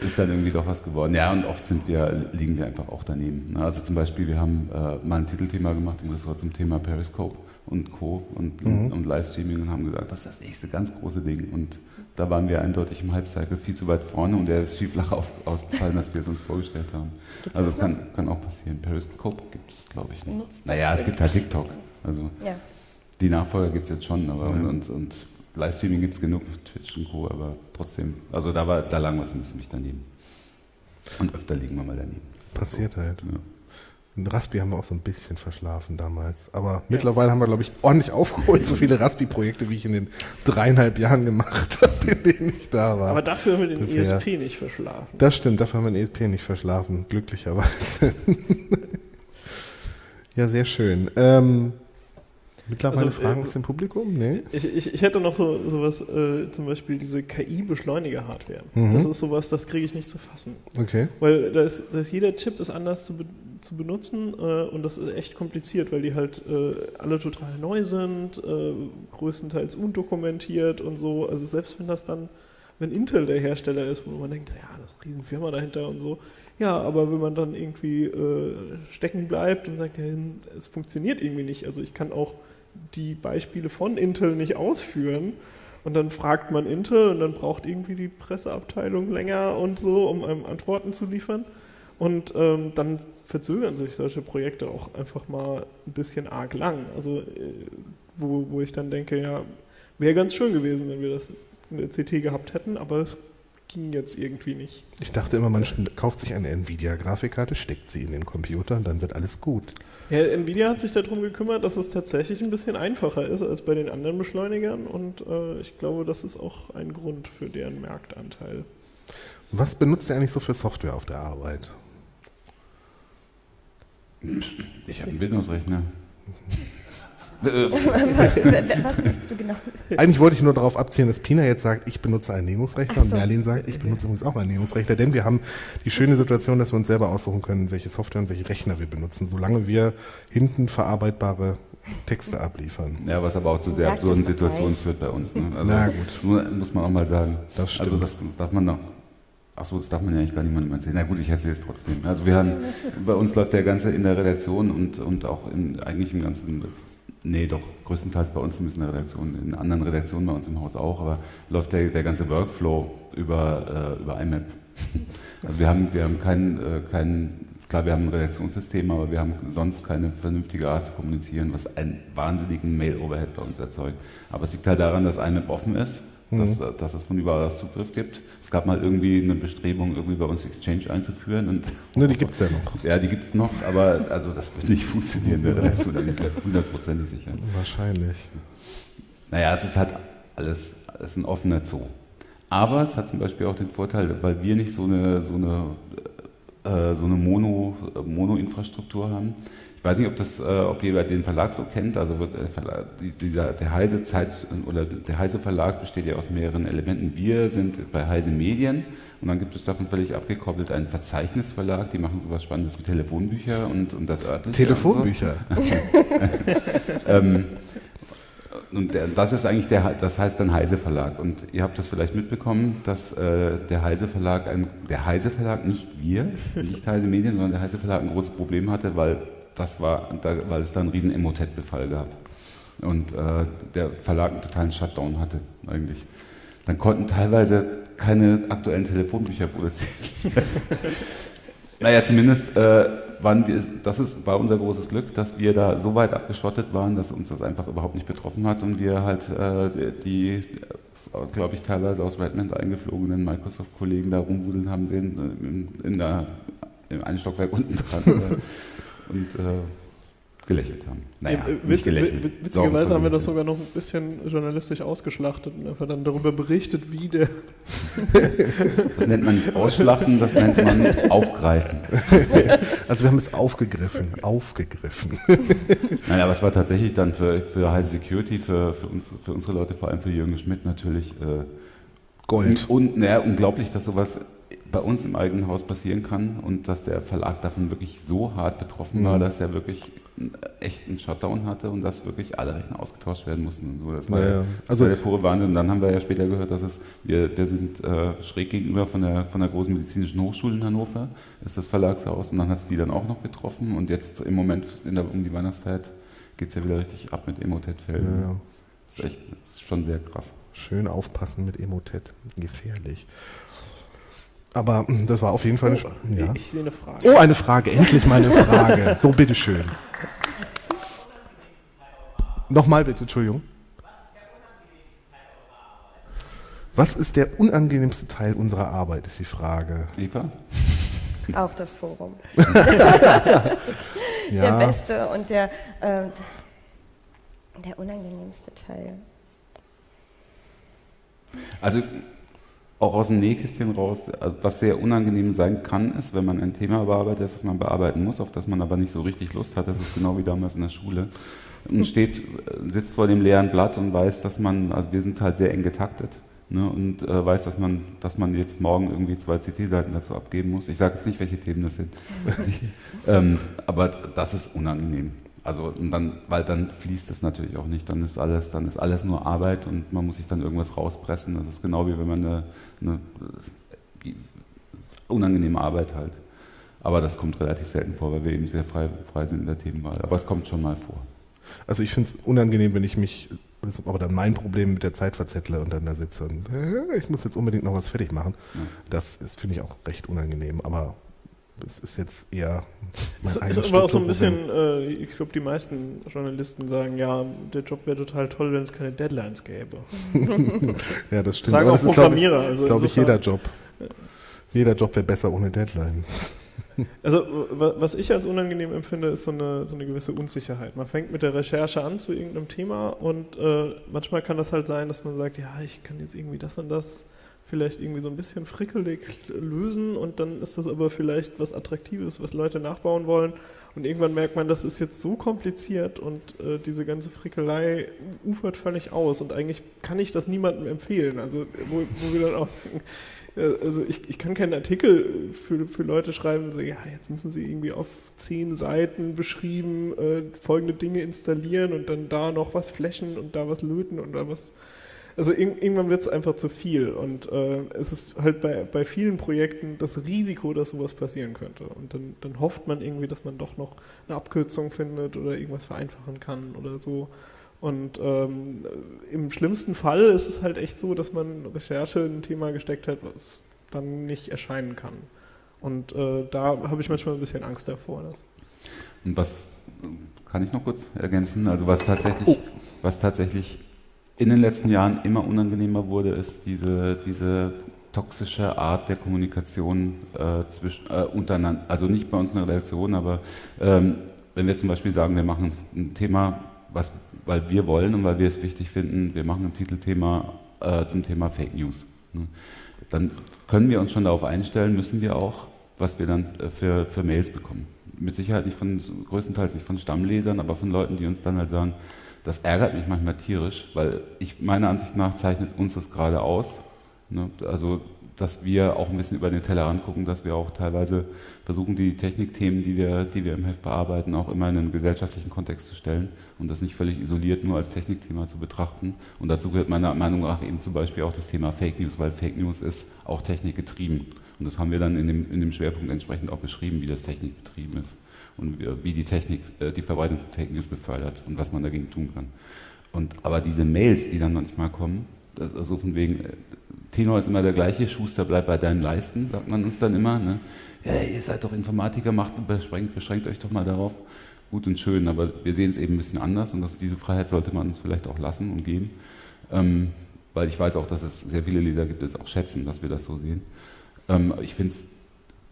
E: ist dann irgendwie doch was geworden. Ja, und oft sind wir, liegen wir einfach auch daneben. ne? Also zum Beispiel, wir haben äh, mal ein Titelthema gemacht im Ressort zum Thema Periscope und Co. und, und Livestreaming und haben gesagt, das ist das nächste ganz große Ding. Und da waren wir eindeutig im Hype-Cycle viel zu weit vorne und der ist viel flacher auf, ausgefallen, als wir es uns vorgestellt haben.
D: Gibt's
E: also
D: das
E: kann, kann auch passieren. Periscope gibt es, glaube ich, nicht.
D: Nutzt
E: Naja, es gibt halt TikTok. Also
D: Ja.
E: die Nachfolger gibt es jetzt schon, aber und, und, und Livestreaming gibt es genug, Twitch und Co., aber trotzdem, also da war, da lagen wir ein bisschen daneben. Und öfter liegen wir mal daneben.
A: Passiert
E: so.
A: halt.
E: Ja.
A: Und Raspi haben wir auch so ein bisschen verschlafen damals. Aber mittlerweile haben wir, glaube ich, ordentlich aufgeholt. So viele Raspi-Projekte, wie ich in den dreieinhalb Jahren gemacht habe, in denen ich da war.
C: Aber dafür haben wir den
A: Bisher.
C: ESP nicht verschlafen.
A: Das stimmt, dafür haben wir den ESP nicht verschlafen, glücklicherweise. ja, sehr schön. Ähm, mittlerweile
C: Also,
A: Fragen
C: äh,
A: aus dem Publikum? Nee?
C: Ich, ich, ich hätte noch so sowas, äh, zum Beispiel diese KI-Beschleuniger-Hardware.
A: Mhm.
C: Das ist sowas, das kriege ich nicht zu fassen.
A: Okay.
C: Weil da ist, da ist jeder Chip ist anders zu, be zu benutzen äh, und das ist echt kompliziert, weil die halt äh, alle total neu sind, äh, größtenteils undokumentiert und so. Also selbst wenn das dann, wenn Intel der Hersteller ist, wo man denkt, ja, das ist eine Riesenfirma dahinter und so. Ja, aber wenn man dann irgendwie äh, stecken bleibt und sagt, ja, es funktioniert irgendwie nicht. Also ich kann auch die Beispiele von Intel nicht ausführen. Und dann fragt man Intel und dann braucht irgendwie die Presseabteilung länger und so, um einem Antworten zu liefern. Und ähm, dann verzögern sich solche Projekte auch einfach mal ein bisschen arg lang. Also äh, wo, wo ich dann denke, ja, wäre ganz schön gewesen, wenn wir das in der CT gehabt hätten, aber es ging jetzt irgendwie nicht.
A: Ich dachte immer, man kauft sich eine Nvidia-Grafikkarte, steckt sie in den Computer und dann wird alles gut.
C: Ja, Nvidia hat sich darum gekümmert, dass es tatsächlich ein bisschen einfacher ist als bei den anderen Beschleunigern und äh, ich glaube, das ist auch ein Grund für deren Marktanteil.
A: Was benutzt ihr eigentlich so für Software auf der Arbeit?
E: Ich habe einen Windows-Rechner.
D: Was, was möchtest du genau?
A: Eigentlich wollte ich nur darauf abzielen, dass Pina jetzt sagt, ich benutze einen Linux-Rechner
D: Ach
A: und
D: so.
A: Merlin sagt, ich benutze übrigens auch einen Linux-Rechner, denn wir haben die schöne Situation, dass wir uns selber aussuchen können, welche Software und welche Rechner wir benutzen, solange wir hinten verarbeitbare Texte abliefern.
E: Ja, was aber auch zu sehr absurden Situationen
D: gleich.
E: führt bei uns. Ne? Also,
A: Na gut.
E: mu- Muss man auch mal sagen.
A: Das stimmt.
E: Also das, das darf man noch. Achso, das darf man ja eigentlich gar niemandem erzählen. Na gut, ich erzähle es trotzdem. Also wir haben, bei uns läuft der ganze in der Redaktion und, und auch in, eigentlich im ganzen, nee doch, größtenteils bei uns zumindest in der Redaktion, in anderen Redaktionen bei uns im Haus auch, aber läuft der, der ganze Workflow über, äh, über IMAP. Also wir haben, wir haben keinen, äh, keinen, klar, wir haben ein Redaktionssystem, aber wir haben sonst keine vernünftige Art zu kommunizieren, was einen wahnsinnigen Mail-Overhead bei uns erzeugt. Aber es liegt halt daran, dass IMAP offen ist, dass, dass es von überall aus Zugriff gibt. Es gab mal irgendwie eine Bestrebung, irgendwie bei uns Exchange einzuführen und
A: Ne, die gibt's ja noch.
E: ja, die gibt es noch, aber also das wird nicht funktionieren, Redaktion, da bin ich hundertprozentig sicher.
A: Wahrscheinlich.
E: Naja, es ist halt alles, es ist ein offener Zoo. Aber es hat zum Beispiel auch den Vorteil, weil wir nicht so eine, so eine, äh, so eine Mono, Mono-Infrastruktur haben. Ich weiß nicht, ob, das, äh, ob jeder den Verlag so kennt. Also wird der, Verlag, die- dieser, der Heise Zeit oder der Heise Verlag besteht ja aus mehreren Elementen. Wir sind bei Heise Medien und dann gibt es davon völlig abgekoppelt einen Verzeichnisverlag, die machen sowas Spannendes wie Telefonbücher und, und das örtliche. und so.
A: Telefonbücher.
E: Ähm, und der, das ist eigentlich der, das heißt dann Heise Verlag. Und ihr habt das vielleicht mitbekommen, dass äh, der Heise Verlag, ein, der Heise Verlag, nicht wir, nicht Heise Medien, sondern der Heise Verlag ein großes Problem hatte, weil das war, da, weil es da einen riesen Emotet-Befall gab. Und äh, der Verlag einen totalen Shutdown hatte eigentlich. Dann konnten teilweise keine aktuellen Telefonbücher produziert. naja, zumindest äh, waren wir, das ist, war unser großes Glück, dass wir da so weit abgeschottet waren, dass uns das einfach überhaupt nicht betroffen hat und wir halt äh, die, glaube ich, teilweise aus Redmond eingeflogenen Microsoft-Kollegen da rumwudeln haben sehen, äh, in, in der, im einen Stockwerk unten dran. und äh, gelächelt haben.
C: Naja, ja, witz, gelächelt. Witzigerweise haben wir das sogar noch ein bisschen journalistisch ausgeschlachtet und einfach dann darüber berichtet, wie der.
E: Das nennt man nicht ausschlachten, das nennt man aufgreifen.
A: Also wir haben es aufgegriffen, aufgegriffen.
E: Naja, aber es war tatsächlich dann für, für High Security, für, für, uns, für unsere Leute, vor allem für Jürgen Schmidt natürlich äh,
A: Gold.
E: Und, und naja, unglaublich, dass sowas bei uns im eigenen Haus passieren kann und dass der Verlag davon wirklich so hart betroffen war, mhm. dass er wirklich einen echten Shutdown hatte und dass wirklich alle Rechner ausgetauscht werden mussten. Und so. Das war, ja, das also war der pure Wahnsinn. Und dann haben wir ja später gehört, dass es, wir, wir sind äh, schräg gegenüber von der, von der großen medizinischen Hochschule in Hannover, ist das Verlagshaus und dann hat es die dann auch noch getroffen und jetzt im Moment in der, um die Weihnachtszeit geht es ja wieder richtig ab mit Emotet-Fällen. Ja, ja. Das ist echt das ist schon sehr krass.
A: Schön aufpassen mit Emotet. Gefährlich. Aber hm, das war auf jeden Fall eine,
C: oh, ja. Ich sehe eine Frage.
A: Oh, eine Frage. Endlich mal eine Frage. So, bitteschön. Nochmal bitte, Entschuldigung. Was ist der unangenehmste Teil unserer Arbeit, ist die Frage.
E: Eva?
D: Auch das Forum. ja. Der beste und der, äh, der unangenehmste Teil.
E: Also auch aus dem Nähkästchen raus, also was sehr unangenehm sein kann, ist, wenn man ein Thema bearbeitet, das man bearbeiten muss, auf das man aber nicht so richtig Lust hat. Das ist genau wie damals in der Schule. Und steht, sitzt vor dem leeren Blatt und weiß, dass man, also wir sind halt sehr eng getaktet. Ne, und äh, weiß, dass man, dass man jetzt morgen irgendwie zwei CT-Seiten dazu abgeben muss. Ich sage jetzt nicht, welche Themen das sind. ähm, aber das ist unangenehm. Also und dann, weil dann fließt es natürlich auch nicht, dann ist alles, dann ist alles nur Arbeit und man muss sich dann irgendwas rauspressen. Das ist genau wie wenn man eine, eine unangenehme Arbeit halt. Aber das kommt relativ selten vor, weil wir eben sehr frei, frei sind in der Themenwahl. Aber es kommt schon mal vor.
A: Also ich finde es unangenehm, wenn ich mich, das ist aber dann mein Problem mit der Zeit verzettle und dann da sitze und äh, ich muss jetzt unbedingt noch was fertig machen. Ja. Das finde ich auch recht unangenehm. Aber das ist jetzt eher
C: mein Es ist aber auch so ein bisschen, äh, ich glaube, die meisten Journalisten sagen, ja, der Job wäre total toll, wenn es keine Deadlines gäbe.
A: ja, das stimmt.
C: Sagen auch Programmierer.
A: Das ist, glaube ich, glaub ich jeder Job. Jeder Job wäre besser ohne Deadline.
C: Also, was ich als unangenehm empfinde, ist so eine, so eine gewisse Unsicherheit. Man fängt mit der Recherche an zu irgendeinem Thema und äh, manchmal kann das halt sein, dass man sagt, ja, ich kann jetzt irgendwie das und das vielleicht irgendwie so ein bisschen frickelig lösen und dann ist das aber vielleicht was Attraktives, was Leute nachbauen wollen. Und irgendwann merkt man, das ist jetzt so kompliziert und äh, diese ganze Frickelei ufert völlig aus und eigentlich kann ich das niemandem empfehlen. Also wo, wo wir dann auch also ich, ich kann keinen Artikel für, für Leute schreiben sagen, ja, jetzt müssen sie irgendwie auf zehn Seiten beschrieben äh, folgende Dinge installieren und dann da noch was flächen und da was löten und da was also irgendwann wird es einfach zu viel und äh, es ist halt bei, bei vielen Projekten das Risiko, dass sowas passieren könnte und dann, dann hofft man irgendwie, dass man doch noch eine Abkürzung findet oder irgendwas vereinfachen kann oder so. Und ähm, im schlimmsten Fall ist es halt echt so, dass man Recherche in ein Thema gesteckt hat, was dann nicht erscheinen kann. Und äh, da habe ich manchmal ein bisschen Angst davor. Dass
E: Und was kann ich noch kurz ergänzen? Also was tatsächlich, oh. was tatsächlich in den letzten Jahren immer unangenehmer wurde, ist diese, diese toxische Art der Kommunikation äh, zwischen, äh, untereinander. Also nicht bei uns in der Redaktion, aber ähm, wenn wir zum Beispiel sagen, wir machen ein Thema, was, weil wir wollen und weil wir es wichtig finden, wir machen ein Titelthema äh, zum Thema Fake News. Ne? Dann können wir uns schon darauf einstellen, müssen wir auch, was wir dann äh, für, für Mails bekommen. Mit Sicherheit nicht von, größtenteils nicht von Stammlesern, aber von Leuten, die uns dann halt sagen, das ärgert mich manchmal tierisch, weil ich meiner Ansicht nach zeichnet uns das gerade aus. Ne? Also dass wir auch ein bisschen über den Tellerrand gucken, dass wir auch teilweise versuchen, die Technikthemen, die wir, die wir im Heft bearbeiten, auch immer in einen gesellschaftlichen Kontext zu stellen und das nicht völlig isoliert nur als Technikthema zu betrachten. Und dazu gehört meiner Meinung nach eben zum Beispiel auch das Thema Fake News, weil Fake News ist auch technikgetrieben. Und das haben wir dann in dem, in dem Schwerpunkt entsprechend auch beschrieben, wie das technikbetrieben ist und wie die Technik äh, die Verbreitung von Fake News befördert und was man dagegen tun kann. Und, aber diese Mails, die dann manchmal kommen, das, also von wegen, äh, Tenor ist immer der gleiche, Schuster bleibt bei deinen Leisten, sagt man uns dann immer. Ne? Ja, ihr seid doch Informatiker, macht, beschränkt, beschränkt euch doch mal darauf. Gut und schön, aber wir sehen es eben ein bisschen anders und das, diese Freiheit sollte man uns vielleicht auch lassen und geben. Ähm, weil ich weiß auch, dass es sehr viele Leser gibt, die es auch schätzen, dass wir das so sehen. Ähm, ich finde es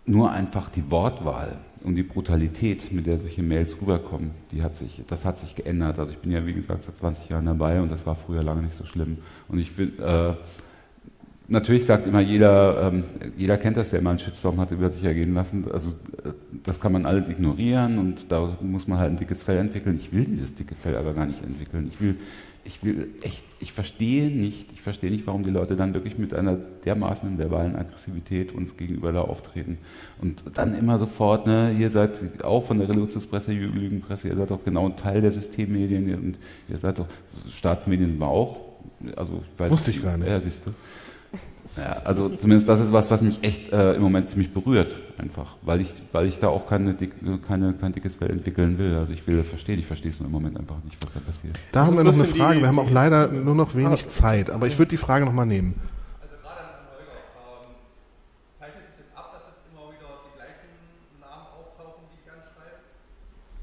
E: nur einfach die Wortwahl und die Brutalität, mit der solche Mails rüberkommen, die hat sich, das hat sich geändert. Also ich bin ja, wie gesagt, seit 20 Jahren dabei und das war früher lange nicht so schlimm. Und ich finde, äh, Natürlich sagt immer jeder, ähm, jeder kennt das, der immer einen Shitstorm hat über sich ergehen lassen. Also äh, das kann man alles ignorieren und da muss man halt ein dickes Fell entwickeln. Ich will dieses dicke Fell aber gar nicht entwickeln. Ich will, ich will echt, ich verstehe nicht, ich verstehe nicht, warum die Leute dann wirklich mit einer dermaßen verbalen Aggressivität uns gegenüber da auftreten. Und dann immer sofort, ne, ihr seid auch von der Revolutionspresse, Lügenpresse, ihr seid doch genau ein Teil der Systemmedien und ihr seid doch, Staatsmedien sind wir auch. Also ich weiß
A: Wusste ich gar nicht.
E: Ja, siehst du. Ja, also zumindest das ist was, was mich echt äh, im Moment ziemlich berührt, einfach, weil ich, weil ich da auch keine, keine, kein dickes Fell entwickeln will. Also ich will das verstehen, ich verstehe es nur im Moment einfach nicht, was da passiert.
A: Da
C: Das
A: haben wir noch
C: ein
A: eine Frage. Wir haben auch leider nur noch wenig
C: Ah.
A: Zeit, aber ich würde die Frage nochmal nehmen.
F: Also gerade an Holger, ähm, zeichnet sich das ab, dass es immer wieder die gleichen Namen auftauchen, die ich anschreibe?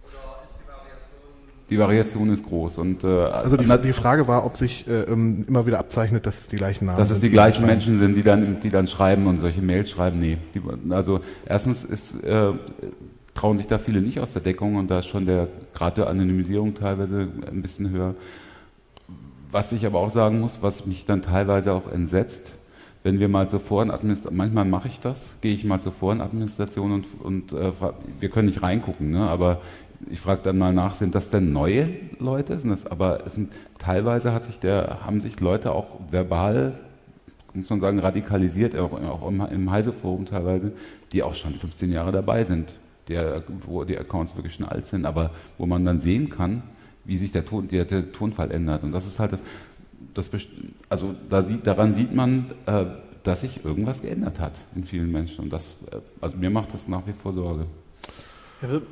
F: Oder ist die Variation
E: Die Variation ist groß und äh,
A: Also die, die Frage war, ob sich äh, ähm, immer wieder abzeichnet, dass es die gleichen Namen
E: Dass es
A: sind.
E: die gleichen
A: schreiben.
E: Menschen sind, die dann, die dann schreiben und solche Mails schreiben, nee. Die, also erstens ist, äh, trauen sich da viele nicht aus der Deckung und da ist schon der Grad der Anonymisierung teilweise ein bisschen höher. Was ich aber auch sagen muss, was mich dann teilweise auch entsetzt, wenn wir mal zur Forenadministration, manchmal mache ich das, gehe ich mal zur Forenadministration und, und äh, wir können nicht reingucken, ne? aber ich frage dann mal nach, sind das denn neue Leute? Das, aber sind, teilweise sich der, haben sich Leute auch verbal, muss man sagen, radikalisiert, auch, auch im, im Heise-Forum teilweise, die auch schon 15 Jahre dabei sind, der, wo die Accounts wirklich schon alt sind, aber wo man dann sehen kann, wie sich der, Ton, der, der Tonfall ändert. Und das ist halt das, das also da sieht, daran sieht man, äh, dass sich irgendwas geändert hat in vielen Menschen. Und das, äh, also mir macht das nach wie vor Sorge.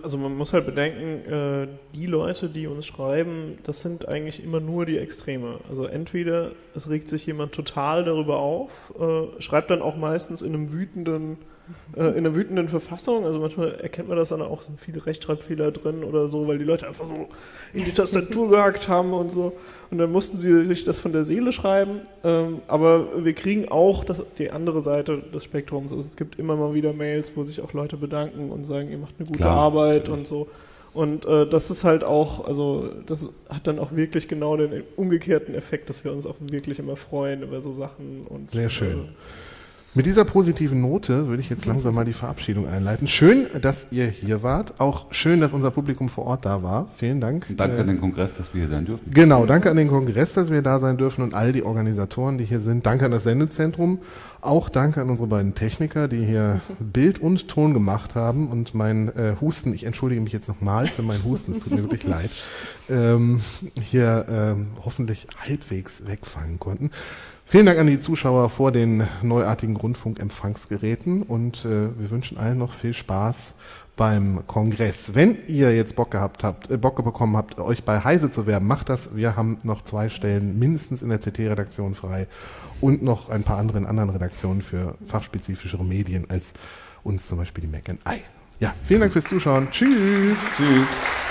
C: Also man muss halt bedenken, äh, die Leute, die uns schreiben, das sind eigentlich immer nur die Extreme. Also entweder es regt sich jemand total darüber auf, äh, schreibt dann auch meistens in einem wütenden, äh, in einer wütenden Verfassung. Also manchmal erkennt man das dann auch, sind viele Rechtschreibfehler drin oder so, weil die Leute einfach so in die Tastatur gehackt haben und so. Und dann mussten sie sich das von der Seele schreiben. Ähm, aber wir kriegen auch das, die andere Seite des Spektrums. Also es gibt immer mal wieder Mails, wo sich auch Leute bedanken und sagen, ihr macht eine gute
E: Klar,
C: Arbeit
E: natürlich.
C: und so. Und äh, das ist halt auch, also das hat dann auch wirklich genau den umgekehrten Effekt, dass wir uns auch wirklich immer freuen über so Sachen. Und,
A: Sehr schön.
C: Äh,
A: Mit dieser positiven Note würde ich jetzt langsam mal die Verabschiedung einleiten. Schön, dass ihr hier wart. Auch schön, dass unser Publikum vor Ort da war. Vielen Dank.
E: Danke
A: Äh,
E: an den Kongress, dass wir hier sein dürfen.
A: Genau, danke an den Kongress, dass wir da sein dürfen und all die Organisatoren, die hier sind. Danke an das Sendezentrum. Auch danke an unsere beiden Techniker, die hier Bild und Ton gemacht haben und mein äh, Husten, ich entschuldige mich jetzt nochmal für meinen Husten, es tut mir wirklich leid, ähm, hier ähm, hoffentlich halbwegs wegfangen konnten. Vielen Dank an die Zuschauer vor den neuartigen Rundfunkempfangsgeräten und äh, wir wünschen allen noch viel Spaß beim Kongress. Wenn ihr jetzt Bock gehabt habt, äh, Bock bekommen habt, euch bei Heise zu werben, macht das. Wir haben noch zwei Stellen mindestens in der CT-Redaktion frei und noch ein paar andere in anderen Redaktionen für fachspezifischere Medien als uns zum Beispiel die Mac I. Ja, vielen Dank fürs Zuschauen. Tschüss.
E: Tschüss.